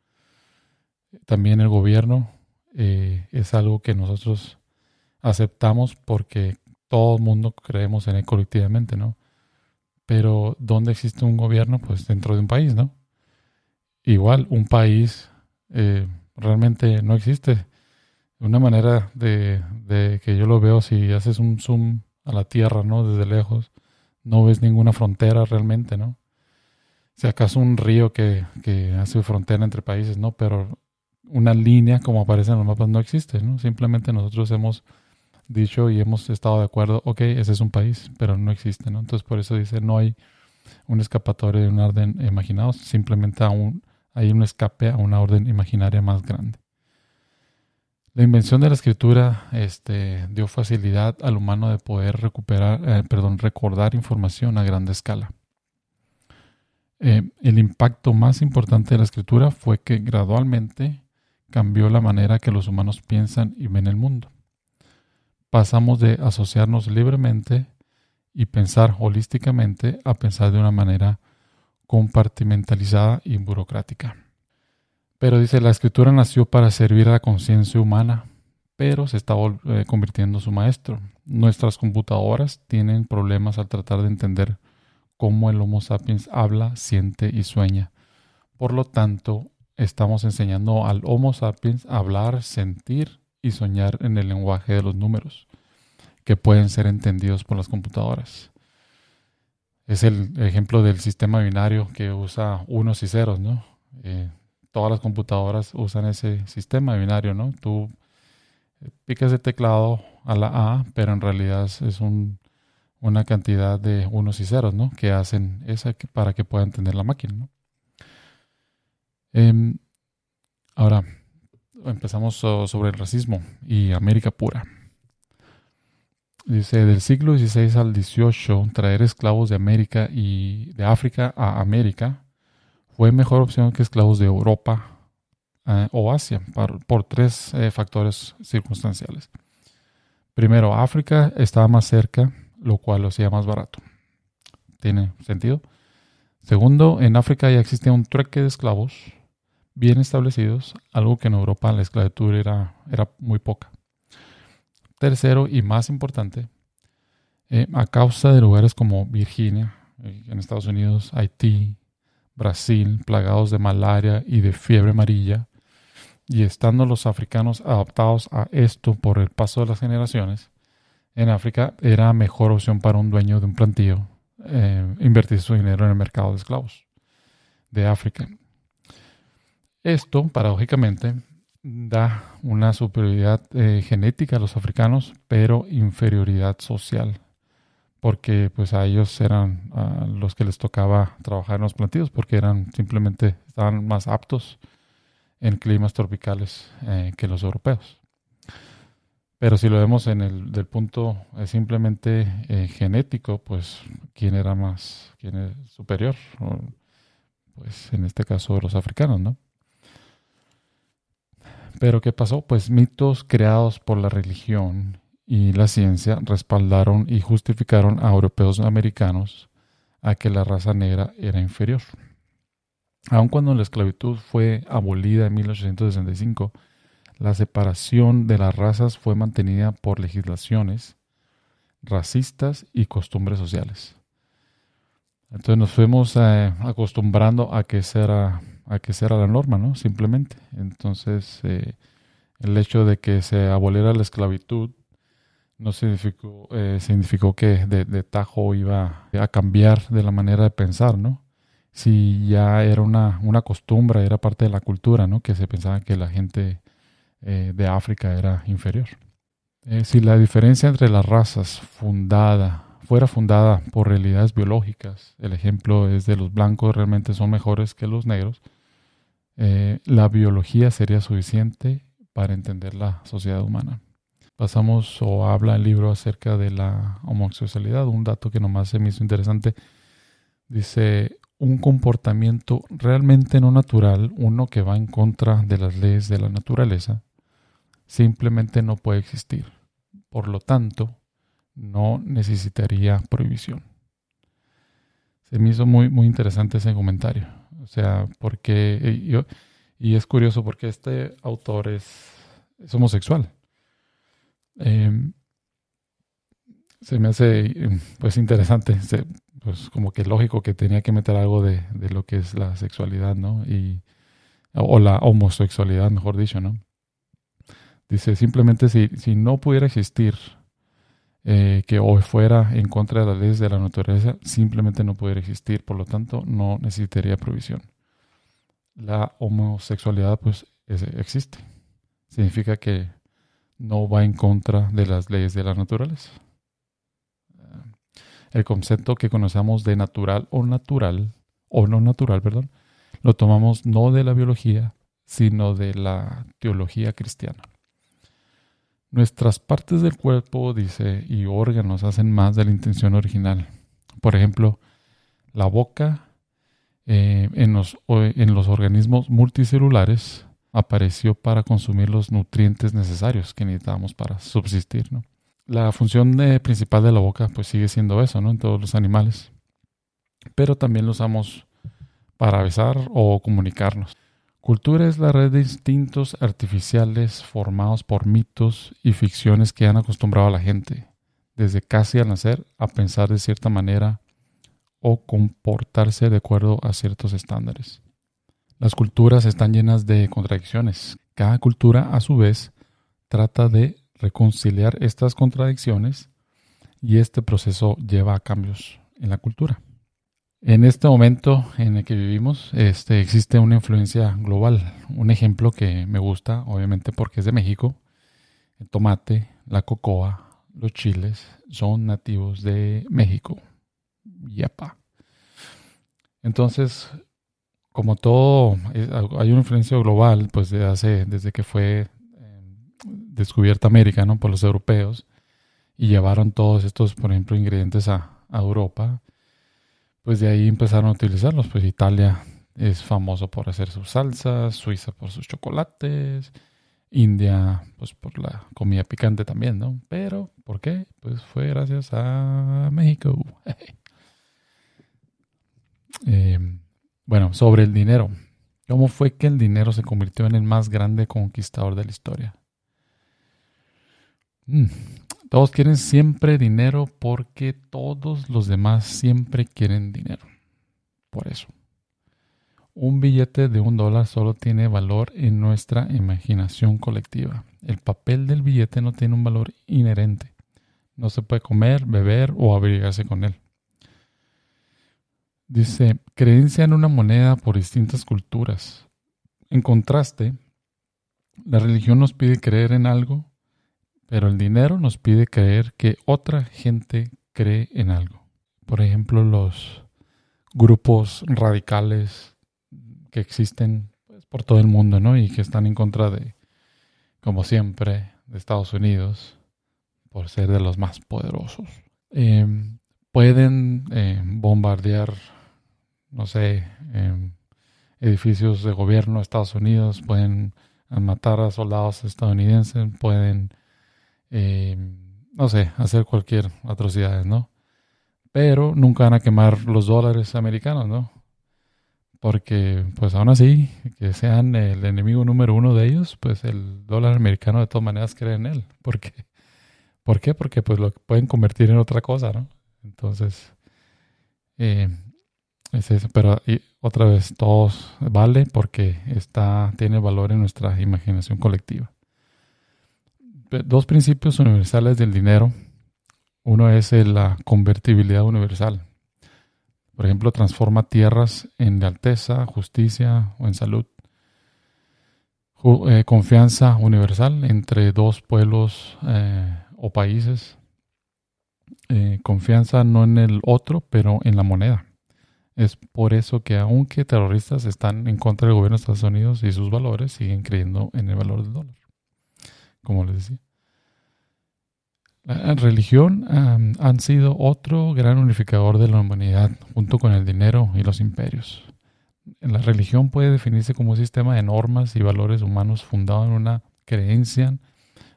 También el gobierno eh, es algo que nosotros aceptamos porque todo el mundo creemos en él colectivamente, ¿no? Pero ¿dónde existe un gobierno? Pues dentro de un país, ¿no? Igual, un país eh, realmente no existe. Una manera de, que yo lo veo, si haces un zoom a la Tierra, ¿no? Desde lejos, no ves ninguna frontera realmente, ¿no? Si acaso un río que, que hace frontera entre países, ¿no? Pero una línea como aparece en los mapas no existe, ¿no? Simplemente nosotros hemos dicho y hemos estado de acuerdo, ok, ese es un país, pero no existe, ¿no? Entonces por eso dice, no hay un escapatorio de un orden imaginado, simplemente aún hay un escape a una orden imaginaria más grande. La invención de la escritura este, dio facilidad al humano de poder recuperar, eh, perdón, recordar información a gran escala. Eh, el impacto más importante de la escritura fue que gradualmente cambió la manera que los humanos piensan y ven el mundo pasamos de asociarnos libremente y pensar holísticamente a pensar de una manera compartimentalizada y burocrática. Pero dice, la escritura nació para servir a la conciencia humana, pero se está eh, convirtiendo en su maestro. Nuestras computadoras tienen problemas al tratar de entender cómo el Homo sapiens habla, siente y sueña. Por lo tanto, estamos enseñando al Homo sapiens a hablar, sentir y soñar en el lenguaje de los números, que pueden ser entendidos por las computadoras. Es el ejemplo del sistema binario que usa unos y ceros, ¿no? Eh, todas las computadoras usan ese sistema binario, ¿no? Tú picas el teclado a la A, pero en realidad es un, una cantidad de unos y ceros, ¿no? Que hacen esa para que pueda entender la máquina, ¿no? Em, ahora, empezamos sobre el racismo y América pura. Dice, del siglo XVI al XVIII, traer esclavos de América y de África a América fue mejor opción que esclavos de Europa eh, o Asia por, tres eh, factores circunstanciales. Primero, África estaba más cerca, lo cual lo hacía más barato. ¿Tiene sentido? Segundo, en África ya existía un trueque de esclavos bien establecidos, algo que en Europa la esclavitud era, era muy poca. Tercero y más importante, eh, a causa de lugares como Virginia, eh, en Estados Unidos, Haití, Brasil, plagados de malaria y de fiebre amarilla, y estando los africanos adaptados a esto por el paso de las generaciones, en África era mejor opción para un dueño de un plantío eh, invertir su dinero en el mercado de esclavos de África. Esto, paradójicamente, da una superioridad eh, genética a los africanos, pero inferioridad social, porque pues a ellos eran los que les tocaba trabajar en los plantíos, porque eran simplemente estaban más aptos en climas tropicales eh, que los europeos. Pero si lo vemos en el del punto simplemente eh, genético, pues quién era más, quién es superior, pues en este caso los africanos, ¿no? Pero ¿qué pasó? Pues mitos creados por la religión y la ciencia respaldaron y justificaron a europeos americanos a que la raza negra era inferior. Aun cuando la esclavitud fue abolida en 1865, la separación de las razas fue mantenida por legislaciones racistas y costumbres sociales. Entonces nos fuimos eh, acostumbrando a que será a que sea la norma, ¿no? Simplemente. Entonces eh, el hecho de que se aboliera la esclavitud no significó, eh, significó que de, de, tajo iba a cambiar de la manera de pensar, ¿no? Si ya era una, una costumbre, era parte de la cultura, ¿no? Que se pensaba que la gente eh, de África era inferior. Eh, si la diferencia entre las razas fundada fuera fundada por realidades biológicas, el ejemplo es de los blancos realmente son mejores que los negros, eh, la biología sería suficiente para entender la sociedad humana. Pasamos o habla el libro acerca de la homosexualidad, un dato que nomás se me hizo interesante. Dice, un comportamiento realmente no natural, uno que va en contra de las leyes de la naturaleza, simplemente no puede existir. Por lo tanto, no necesitaría prohibición. Se me hizo muy, muy interesante ese comentario. O sea, porque yo, y es curioso porque este autor es, homosexual. Em, se me hace pues interesante, pues como que lógico que tenía que meter algo de, de, lo que es la sexualidad, ¿no? Y, o la homosexualidad, mejor dicho, ¿no? Dice, simplemente si, si no pudiera existir eh, que hoy fuera en contra de las leyes de la naturaleza, simplemente no pudiera existir, por lo tanto no necesitaría provisión. La homosexualidad pues existe. Significa que no va en contra de las leyes de la naturaleza. El concepto que conocemos de natural o natural, o no natural, perdón, lo tomamos no de la biología, sino de la teología cristiana. Nuestras partes del cuerpo, dice, y órganos hacen más de la intención original. Por ejemplo, la boca eh, en, los, organismos multicelulares apareció para consumir los nutrientes necesarios que necesitamos para subsistir. La función eh, principal de la boca pues sigue siendo eso ¿no? en todos los animales, pero también lo usamos para besar o comunicarnos. Cultura es la red de instintos artificiales formados por mitos y ficciones que han acostumbrado a la gente, desde casi al nacer, a pensar de cierta manera o comportarse de acuerdo a ciertos estándares. Las culturas están llenas de contradicciones. Cada cultura, a su vez, trata de reconciliar estas contradicciones y este proceso lleva a cambios en la cultura. En este momento en el que vivimos, este, existe una influencia global. Un ejemplo que me gusta, obviamente porque es de México, el tomate, la cocoa, los chiles son nativos de México. Yapa. Entonces, como todo, hay una influencia global, pues de hace, desde que fue em, descubierta América, ¿no? Por los europeos y llevaron todos estos, por ejemplo, ingredientes a Europa pues de ahí empezaron a utilizarlos. Pues Italia es famoso por hacer sus salsas, Suiza por sus chocolates, India pues por la comida picante también, ¿no? Pero, ¿por qué? Pues fue gracias a México. Eh, bueno, sobre el dinero. ¿Cómo fue que el dinero se convirtió en el más grande conquistador de la historia? Mm, todos quieren siempre dinero porque todos los demás siempre quieren dinero. Por eso. Un billete de un dólar solo tiene valor en nuestra imaginación colectiva. El papel del billete no tiene un valor inherente. No se puede comer, beber o abrigarse con él. Dice, creencia en una moneda por distintas culturas. En contraste, la religión nos pide creer en algo pero el dinero nos pide creer que otra gente cree en algo. Por ejemplo, los grupos radicales que existen pues, por todo el mundo, ¿no? Y que están en contra de, como siempre, de Estados Unidos, por ser de los más poderosos, em, pueden eh, bombardear, no sé, em, edificios de gobierno de Estados Unidos, pueden matar a soldados estadounidenses, pueden, em, no sé, hacer cualquier atrocidad, ¿no? Pero nunca van a quemar los dólares americanos, ¿no? Porque, pues aún así, que sean el enemigo número uno de ellos, pues el dólar americano de todas maneras cree en él. Porque, ¿Por qué? Porque pues lo pueden convertir en otra cosa, ¿no? Entonces, eh, es eso. Pero otra vez, todos vale porque está, tiene valor en nuestra imaginación colectiva. Dos principios universales del dinero. Uno es la convertibilidad universal. Por ejemplo, transforma tierras en alteza, justicia o en salud. Eh, confianza universal entre dos pueblos eh, o países. Eh, confianza no en el otro, pero en la moneda. Es por eso que aunque terroristas están en contra del gobierno de Estados Unidos y sus valores, siguen creyendo en el valor del dólar. Como les decía. La religión han sido otro gran unificador de la humanidad, junto con el dinero y los imperios. La religión puede definirse como un sistema de normas y valores humanos fundado en una creencia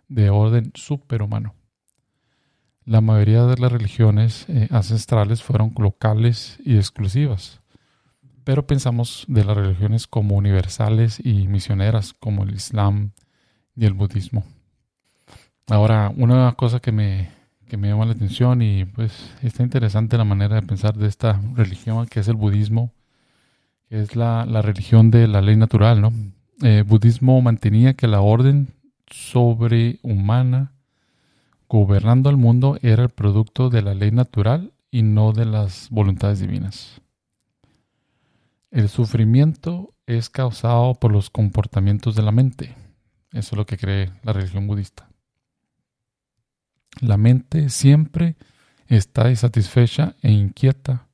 de orden superhumano. La mayoría de las religiones eh, ancestrales fueron locales y exclusivas, pero pensamos de las religiones como universales y misioneras, como el Islam y el budismo. Ahora, una cosa que me, me llama la atención y pues está interesante la manera de pensar de esta religión que es el budismo, que es la, religión de la ley natural, ¿no? Eh, budismo mantenía que la orden sobrehumana gobernando al mundo era el producto de la ley natural y no de las voluntades divinas. El sufrimiento es causado por los comportamientos de la mente. Eso es lo que cree la religión budista. La mente siempre está insatisfecha e inquieta,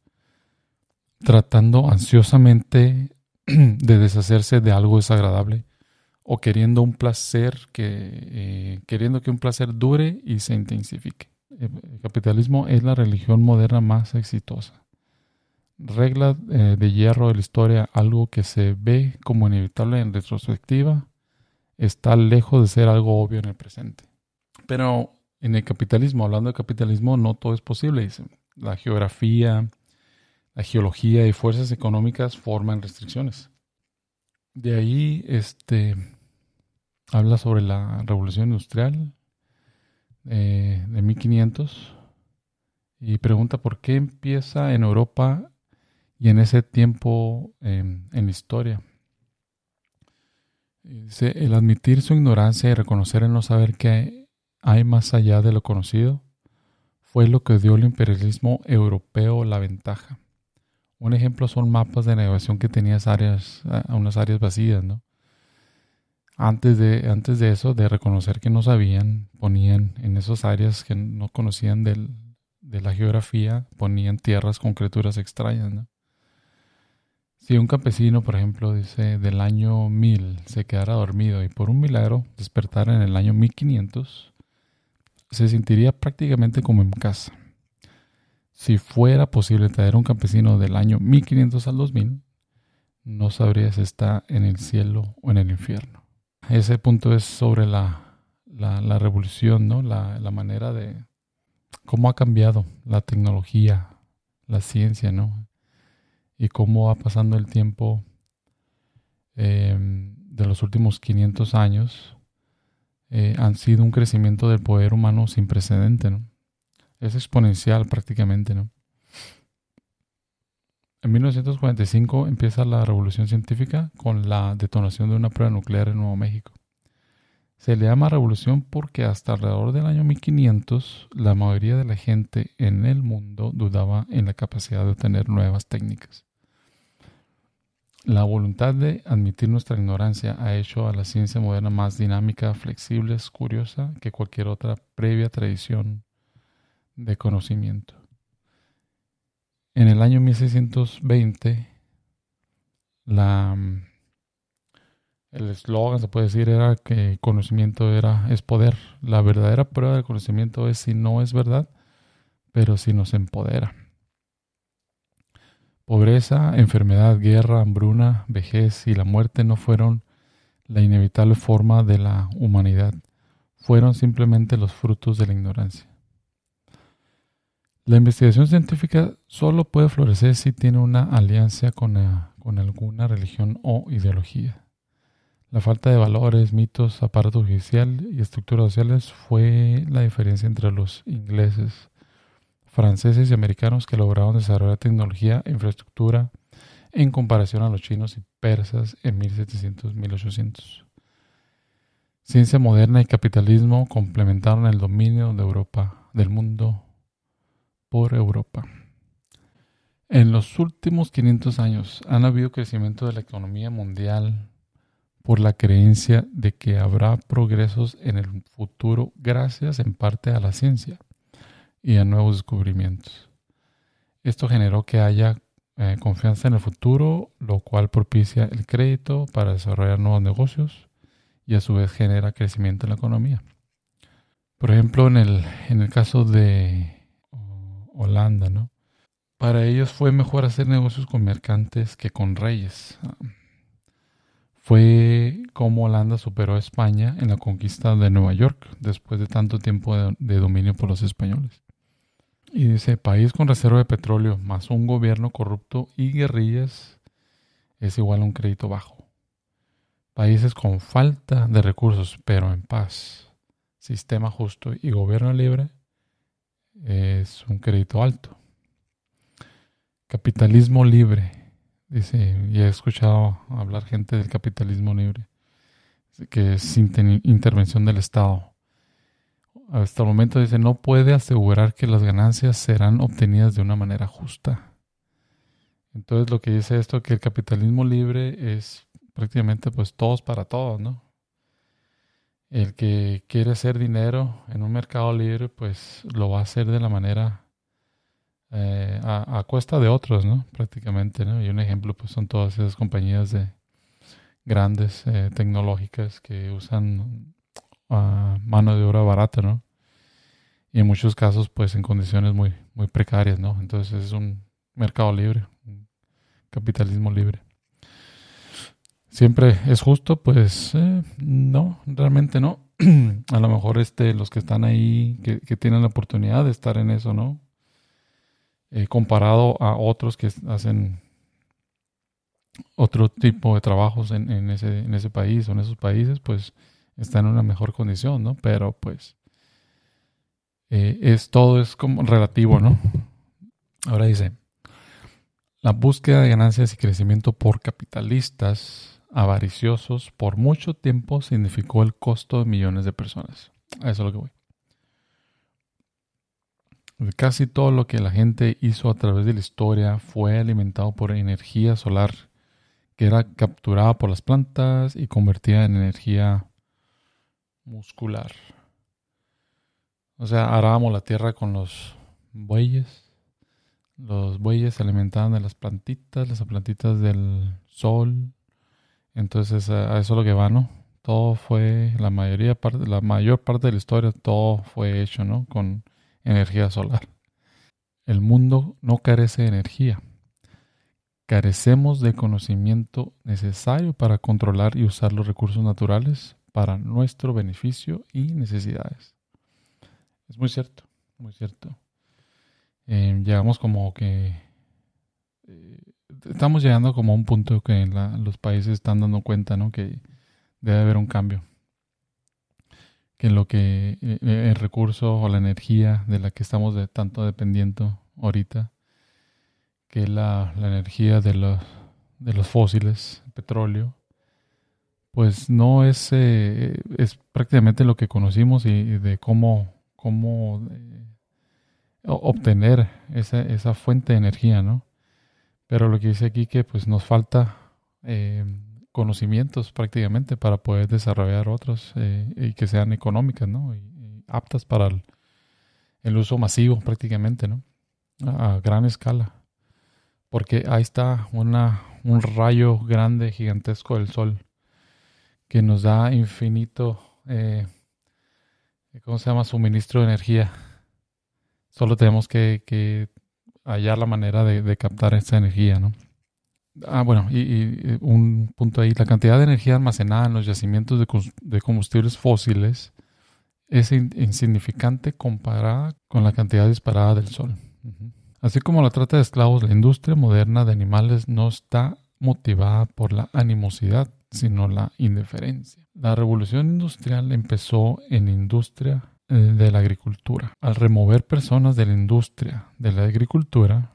tratando ansiosamente de deshacerse de algo desagradable o queriendo un placer que eh, queriendo que un placer dure y se intensifique. El capitalismo es la religión moderna más exitosa. Regla eh, de hierro de la historia, algo que se ve como inevitable en retrospectiva, está lejos de ser algo obvio en el presente. Pero en el capitalismo, hablando de capitalismo, no todo es posible. La geografía, la geología y fuerzas económicas forman restricciones. De ahí, este, habla sobre la revolución industrial eh, de 1500 y pregunta por qué empieza en Europa y en ese tiempo en la historia. Dice, el admitir su ignorancia y reconocer el no saber que hay más allá de lo conocido, fue lo que dio al imperialismo europeo la ventaja. Un ejemplo son mapas de navegación que tenían áreas, unas áreas vacías, ¿no? Antes de, antes de eso, de reconocer que no sabían, ponían en esas áreas que no conocían de la geografía, ponían tierras con criaturas extrañas. Si un campesino, por ejemplo, dice del año 1000 se quedara dormido y por un milagro despertara en el año 1500, se sentiría prácticamente como en casa. Si fuera posible traer un campesino del año 1500 al 2000, no sabría si está en el cielo o en el infierno. Ese punto es sobre la, la, revolución, ¿no? La, la, manera de cómo ha cambiado la tecnología, la ciencia, ¿no? Y cómo va pasando el tiempo eh, de los últimos 500 años eh, han sido un crecimiento del poder humano sin precedente, ¿no? Es exponencial prácticamente, ¿no? En 1945 empieza la revolución científica con la detonación de una prueba nuclear en Nuevo México. Se le llama revolución porque hasta alrededor del año 1500 la mayoría de la gente en el mundo dudaba en la capacidad de obtener nuevas técnicas. La voluntad de admitir nuestra ignorancia ha hecho a la ciencia moderna más dinámica, flexible, curiosa que cualquier otra previa tradición de conocimiento. En el año 1620, la, el eslogan, se puede decir, era que conocimiento era, es poder. La verdadera prueba del conocimiento es si no es verdad, pero si nos empodera. Pobreza, enfermedad, guerra, hambruna, vejez y la muerte no fueron la inevitable forma de la humanidad, fueron simplemente los frutos de la ignorancia. La investigación científica solo puede florecer si tiene una alianza con, con alguna religión o ideología. La falta de valores, mitos, aparato judicial y estructuras sociales fue la diferencia entre los ingleses, franceses y americanos que lograron desarrollar tecnología e infraestructura en comparación a los chinos y persas en 1700-1800. Ciencia moderna y capitalismo complementaron el dominio de Europa, del mundo por Europa. En los últimos 500 años han habido crecimiento de la economía mundial por la creencia de que habrá progresos en el futuro gracias en parte a la ciencia y a nuevos descubrimientos. Esto generó que haya eh, confianza en el futuro, lo cual propicia el crédito para desarrollar nuevos negocios y a su vez genera crecimiento en la economía. Por ejemplo, en el, en el caso de Holanda, ¿no? Para ellos fue mejor hacer negocios con mercantes que con reyes. Fue como Holanda superó a España en la conquista de Nueva York después de tanto tiempo de dominio por los españoles. Y dice, país con reserva de petróleo más un gobierno corrupto y guerrillas es igual a un crédito bajo. Países con falta de recursos pero en paz, sistema justo y gobierno libre es un crédito alto. Capitalismo libre. Dice, y he escuchado hablar gente del capitalismo libre, que es intervención del Estado hasta el momento dice, no puede asegurar que las ganancias serán obtenidas de una manera justa. Entonces lo que dice esto, que el capitalismo libre es prácticamente pues todos para todos, ¿no? El que quiere hacer dinero en un mercado libre, pues lo va a hacer de la manera eh, a, cuesta de otros, ¿no? Prácticamente, ¿no? Y un ejemplo, pues son todas esas compañías de grandes eh, tecnológicas que usan mano de obra barata, ¿no? Y en muchos casos, pues en condiciones muy, muy precarias, ¿no? Entonces es un mercado libre, capitalismo libre. Siempre es justo, pues eh, no, realmente no. a lo mejor este, los que están ahí, que, tienen la oportunidad de estar en eso, ¿no? Eh, comparado a otros que hacen otro tipo de trabajos en, ese, en ese país o en esos países, pues está en una mejor condición, ¿no? Pero pues eh, es todo es como relativo, ¿no? Ahora dice, la búsqueda de ganancias y crecimiento por capitalistas avariciosos por mucho tiempo significó el costo de millones de personas. A eso es lo que voy. Casi todo lo que la gente hizo a través de la historia fue alimentado por energía solar que era capturada por las plantas y convertida en energía muscular. O sea, arábamos la tierra con los bueyes. Los bueyes se alimentaban de las plantitas, las plantitas del sol. Entonces a eso es lo que va, ¿no? Todo fue, la mayoría la mayor parte de la historia, todo fue hecho, ¿no? Con energía solar. El mundo no carece de energía. Carecemos de conocimiento necesario para controlar y usar los recursos naturales para nuestro beneficio y necesidades. Es muy cierto, muy cierto. Eh, llegamos como que... Eh, estamos llegando como a un punto que los países están dando cuenta, ¿no? Que debe haber un cambio. Que lo que eh, el recurso o la energía de la que estamos de tanto dependiendo ahorita, que la, la energía de los, de los fósiles, petróleo, pues no es, eh, es prácticamente lo que conocimos y, de cómo, cómo eh, obtener esa, esa, fuente de energía, ¿no? Pero lo que dice aquí que pues nos falta eh, conocimientos prácticamente para poder desarrollar otros y que sean económicas, ¿no? Y, aptas para el, uso masivo prácticamente, ¿no? A, a, gran escala. Porque ahí está una, un rayo grande, gigantesco del sol que nos da infinito, eh, ¿cómo se llama? Suministro de energía. Solo tenemos que, hallar la manera de, captar esa energía, ¿no? Ah, bueno, y, un punto ahí, la cantidad de energía almacenada en los yacimientos de, combustibles fósiles es insignificante comparada con la cantidad disparada del sol. Así como la trata de esclavos, la industria moderna de animales no está motivada por la animosidad, sino la indiferencia. La revolución industrial empezó en industria eh, de la agricultura. Al remover personas de la industria de la agricultura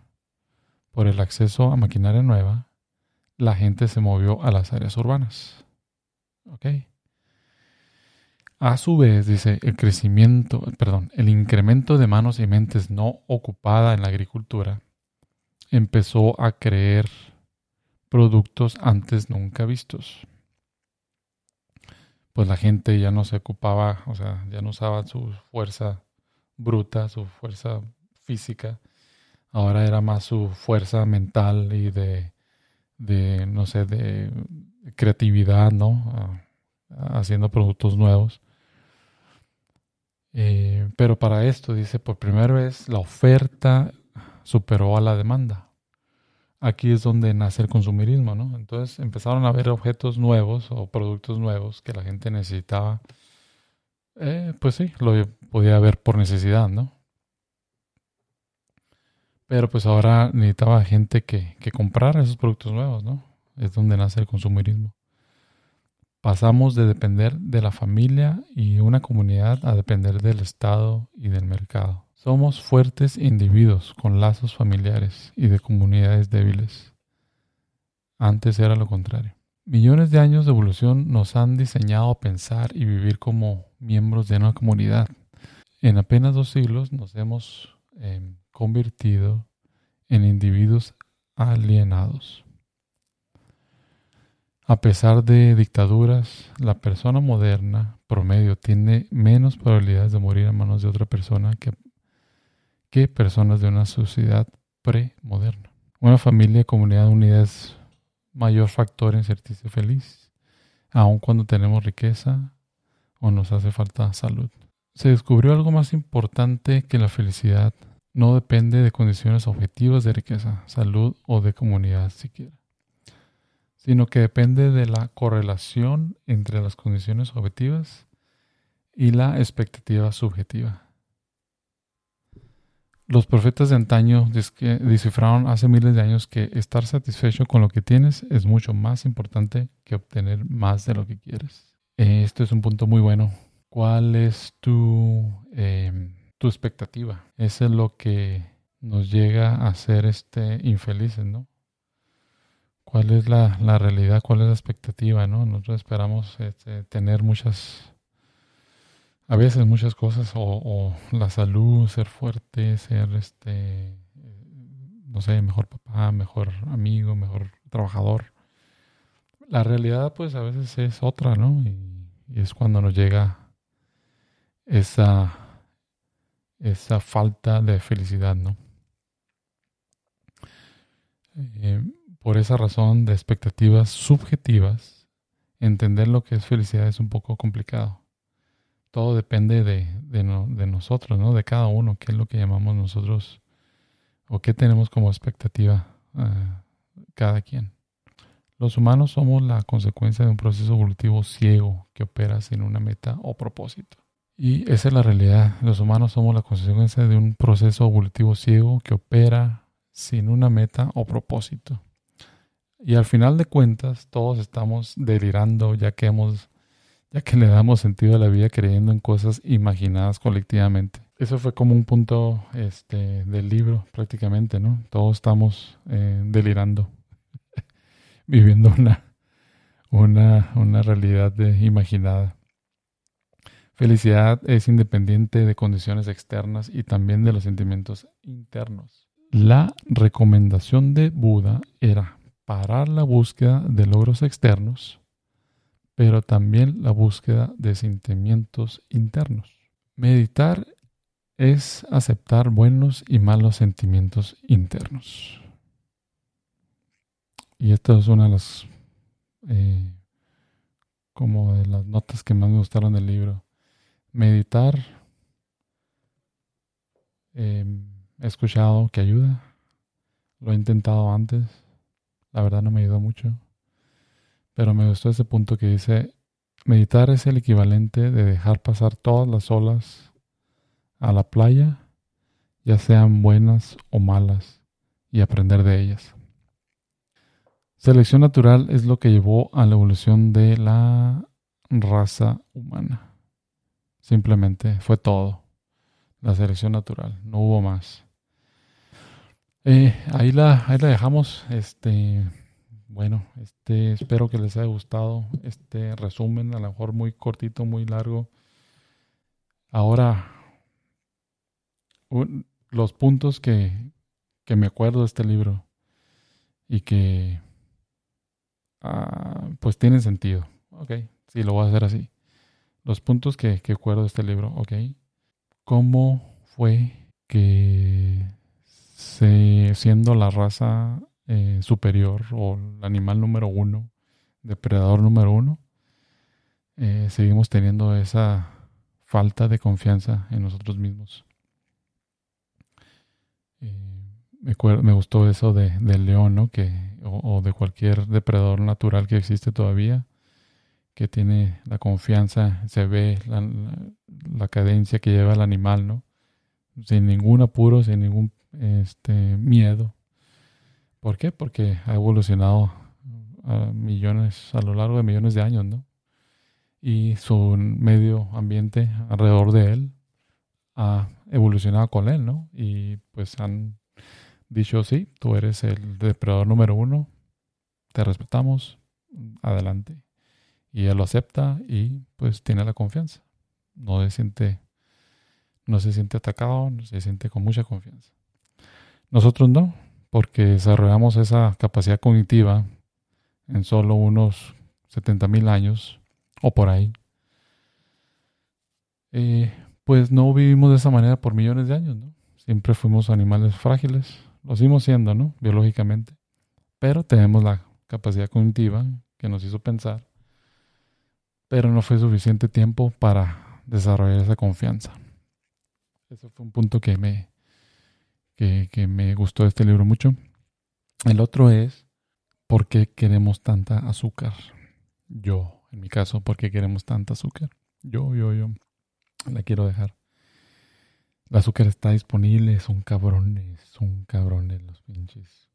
por el acceso a maquinaria nueva, la gente se movió a las áreas urbanas. ¿Ok? A su vez, dice, el crecimiento, perdón, el incremento de manos y mentes no ocupada en la agricultura empezó a creer productos antes nunca vistos. Pues la gente ya no se ocupaba, o sea, ya no usaba su fuerza bruta, su fuerza física. Ahora era más su fuerza mental y de, de no sé, de creatividad, ¿no? haciendo productos nuevos. Eh, pero para esto, dice, por primera vez la oferta superó a la demanda. Aquí es donde nace el consumirismo, ¿no? Entonces empezaron a haber objetos nuevos o productos nuevos que la gente necesitaba. Eh, pues sí, lo podía haber por necesidad, ¿no? Pero pues ahora necesitaba gente que, que comprara esos productos nuevos, ¿no? Es donde nace el consumirismo. Pasamos de depender de la familia y una comunidad a depender del Estado y del mercado. Somos fuertes individuos con lazos familiares y de comunidades débiles. Antes era lo contrario. Millones de años de evolución nos han diseñado a pensar y vivir como miembros de una comunidad. En apenas dos siglos nos hemos em, convertido en individuos alienados. A pesar de dictaduras, la persona moderna promedio tiene menos probabilidades de morir a manos de otra persona que, personas de una sociedad premoderna. Una familia comunidad unida es mayor factor en sentirse feliz, aun cuando tenemos riqueza o nos hace falta salud. Se descubrió algo más importante que la felicidad. No depende de condiciones objetivas de riqueza, salud o de comunidad siquiera sino que depende de la correlación entre las condiciones objetivas y la expectativa subjetiva. Los profetas de antaño descifraron hace miles de años que estar satisfecho con lo que tienes es mucho más importante que obtener más de lo que quieres. Esto es un punto muy bueno. ¿Cuál es tu, em, tu expectativa? Eso es lo que nos llega a ser este, infelices, ¿no? cuál es la, realidad, cuál es la expectativa, ¿no? Nosotros esperamos este, tener muchas, a veces muchas cosas, o, la salud, ser fuerte, ser, este, no sé, mejor papá, mejor amigo, mejor trabajador. La realidad, pues, a veces es otra, ¿no? Y, es cuando nos llega esa, esa falta de felicidad, ¿no? Eh, por esa razón de expectativas subjetivas, entender lo que es felicidad es un poco complicado. Todo depende de, de, nosotros, ¿no? De cada uno, qué es lo que llamamos nosotros o qué tenemos como expectativa uh, cada quien. Los humanos somos la consecuencia de un proceso evolutivo ciego que opera sin una meta o propósito. Y esa es la realidad. Los humanos somos la consecuencia de un proceso evolutivo ciego que opera sin una meta o propósito. Y al final de cuentas, todos estamos delirando ya que hemos, ya que le damos sentido a la vida creyendo en cosas imaginadas colectivamente. Eso fue como un punto este, del libro, prácticamente, ¿no? Todos estamos eh, delirando, viviendo una, una, una realidad imaginada. Felicidad es independiente de condiciones externas y también de los sentimientos internos. La recomendación de Buda era parar la búsqueda de logros externos, pero también la búsqueda de sentimientos internos. Meditar es aceptar buenos y malos sentimientos internos. Y esta es una de las eh, como de las notas que más me gustaron del libro. Meditar. Em, he escuchado que ayuda. Lo he intentado antes. La verdad no me ayudó mucho. Pero me gustó ese punto que dice, meditar es el equivalente de dejar pasar todas las olas a la playa, ya sean buenas o malas, y aprender de ellas. Selección natural es lo que llevó a la evolución de la raza humana. Simplemente fue todo. La selección natural, no hubo más. Eh, ahí, la, ahí la dejamos. Este, bueno, este, espero que les haya gustado este resumen, a lo mejor muy cortito, muy largo. Ahora, los puntos que, que me acuerdo de este libro y que Ah, pues tiene sentido. Ok, sí, lo voy a hacer así. Los puntos que, que acuerdo de este libro, ok. ¿Cómo fue que se, siendo la raza eh, superior o el animal número uno, depredador número uno, eh, seguimos teniendo esa falta de confianza en nosotros mismos? me, gustó eso de, del león, ¿no? Que, o, de cualquier depredador natural que existe todavía, que tiene la confianza, se ve la, cadencia que lleva el animal, ¿no? Sin ningún apuro, sin ningún este, miedo. ¿Por qué? Porque ha evolucionado a millones, a lo largo de millones de años, ¿no? Y su medio ambiente alrededor de él ha evolucionado con él, ¿no? Y pues han dicho, sí, tú eres el depredador número uno, te respetamos, adelante. Y él lo acepta y pues tiene la confianza. No se siente, no se siente atacado, se siente con mucha confianza. Nosotros no, porque desarrollamos esa capacidad cognitiva en solo unos 70 mil años o por ahí. Eh, pues no vivimos de esa manera por millones de años, ¿no? Siempre fuimos animales frágiles, lo seguimos siendo, ¿no? Biológicamente. Pero tenemos la capacidad cognitiva que nos hizo pensar. Pero no fue suficiente tiempo para desarrollar esa confianza. Eso fue un punto que me, que, que me gustó este libro mucho. El otro es, ¿por qué queremos tanta azúcar? Yo, en mi caso, ¿por qué queremos tanta azúcar? Yo, yo, yo. La quiero dejar. El azúcar está disponible, son cabrones, son cabrones los pinches.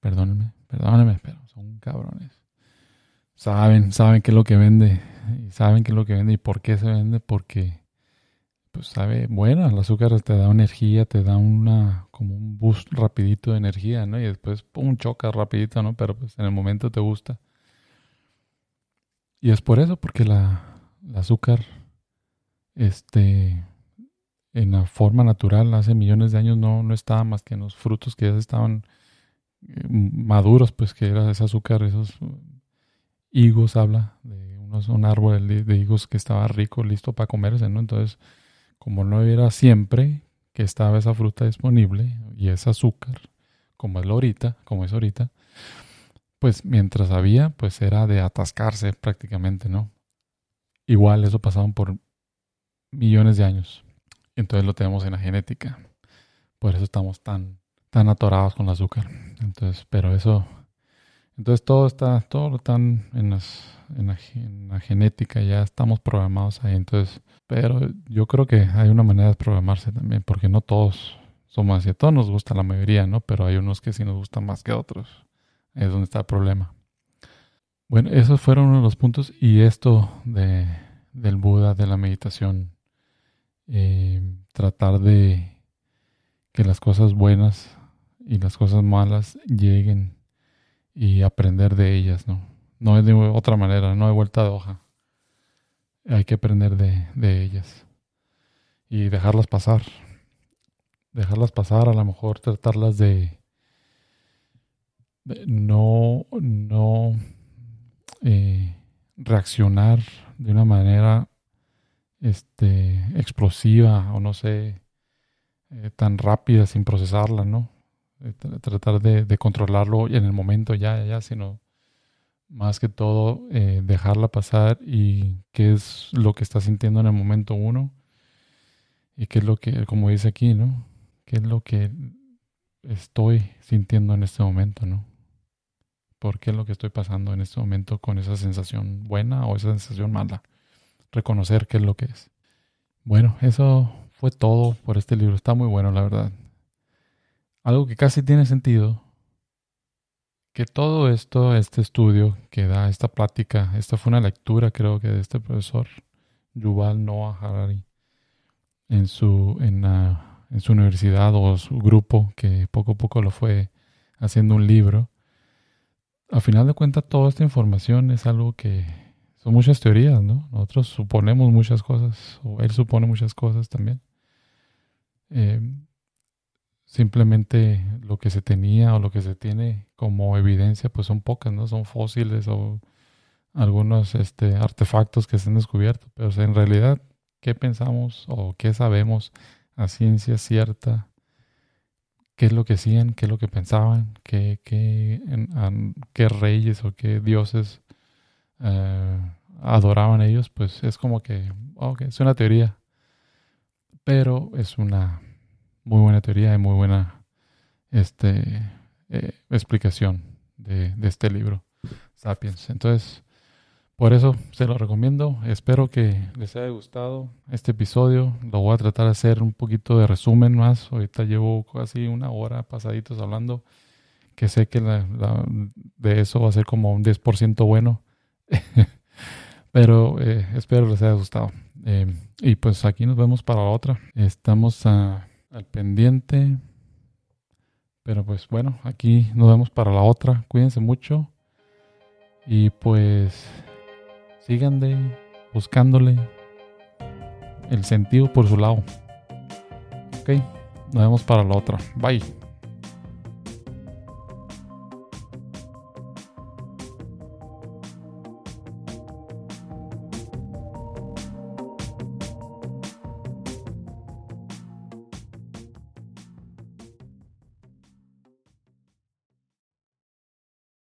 Perdónenme, perdónenme, pero son cabrones. Saben, saben qué es lo que vende, y saben qué es lo que vende y por qué se vende, porque pues sabe, bueno, el azúcar te da energía, te da una, como un boost rapidito de energía, ¿no? Y después, pum, choca rapidito, ¿no? Pero pues en el momento te gusta. Y es por eso, porque la, el azúcar, este, en la forma natural hace millones de años no, no estaba más que en los frutos que ya estaban eh, maduros, pues que era ese azúcar, esos higos, habla de un árbol de, higos que estaba rico, listo para comerse, ¿no? Entonces, como no era siempre que estaba esa fruta disponible y ese azúcar, como es ahorita, como es ahorita, pues mientras había, pues era de atascarse prácticamente, ¿no? Igual eso pasaban por millones de años. Entonces lo tenemos en la genética. Por eso estamos tan, tan atorados con el azúcar. Entonces, pero eso, entonces todo está, todo lo están en, en, la, genética, ya estamos programados ahí. Entonces, pero yo creo que hay una manera de programarse también, porque no todos somos así. A todos nos gusta la mayoría, ¿no? Pero hay unos que sí nos gustan más que otros. Es donde está el problema. Bueno, esos fueron uno de los puntos. Y esto de, del Buda, de la meditación, eh, tratar de que las cosas buenas y las cosas malas lleguen y aprender de ellas, ¿no? No es de otra manera, no hay vuelta de hoja. Hay que aprender de, de ellas y dejarlas pasar. Dejarlas pasar, a lo mejor tratarlas de, no, no eh, reaccionar de una manera este, explosiva o no sé, eh, tan rápida sin procesarla, ¿no? Eh, tratar de, controlarlo en el momento ya, ya, sino más que todo eh, dejarla pasar y qué es lo que está sintiendo en el momento uno y qué es lo que, como dice aquí, ¿no? ¿Qué es lo que estoy sintiendo en este momento, ¿no? ¿Por qué es lo que estoy pasando en este momento con esa sensación buena o esa sensación mala? Reconocer qué es lo que es. Bueno, eso fue todo por este libro. Está muy bueno, la verdad. Algo que casi tiene sentido que todo esto, este estudio que da esta plática, esta fue una lectura creo que de este profesor Yuval Noah Harari en su, en, su universidad o su grupo que poco a poco lo fue haciendo un libro. A final de cuentas toda esta información es algo que son muchas teorías, ¿no? Nosotros suponemos muchas cosas, o él supone muchas cosas también. Eh, simplemente lo que se tenía o lo que se tiene como evidencia, pues son pocas, ¿no? Son fósiles o algunos este, artefactos que se han descubierto. Pero en realidad, ¿qué pensamos o qué sabemos a ciencia cierta? ¿Qué es lo que hacían? ¿Qué es lo que pensaban? ¿Qué, qué, qué reyes o qué dioses eh, adoraban ellos? Pues es como que, ok, es una teoría. Pero es una muy buena teoría y muy buena este, eh, explicación de, este libro, Sapiens. Entonces, por eso se lo recomiendo. Espero que les haya gustado este episodio. Lo voy a tratar de hacer un poquito de resumen más. Ahorita llevo casi una hora pasaditos hablando, que sé que de eso va a ser como un 10% bueno. Pero eh, espero les haya gustado. Eh, y pues aquí nos vemos para la otra. Estamos a al pendiente. Pero pues bueno, aquí nos vemos para la otra. Cuídense mucho. Y pues síganle buscándole el sentido por su lado. Ok, nos vemos para la otra. Bye.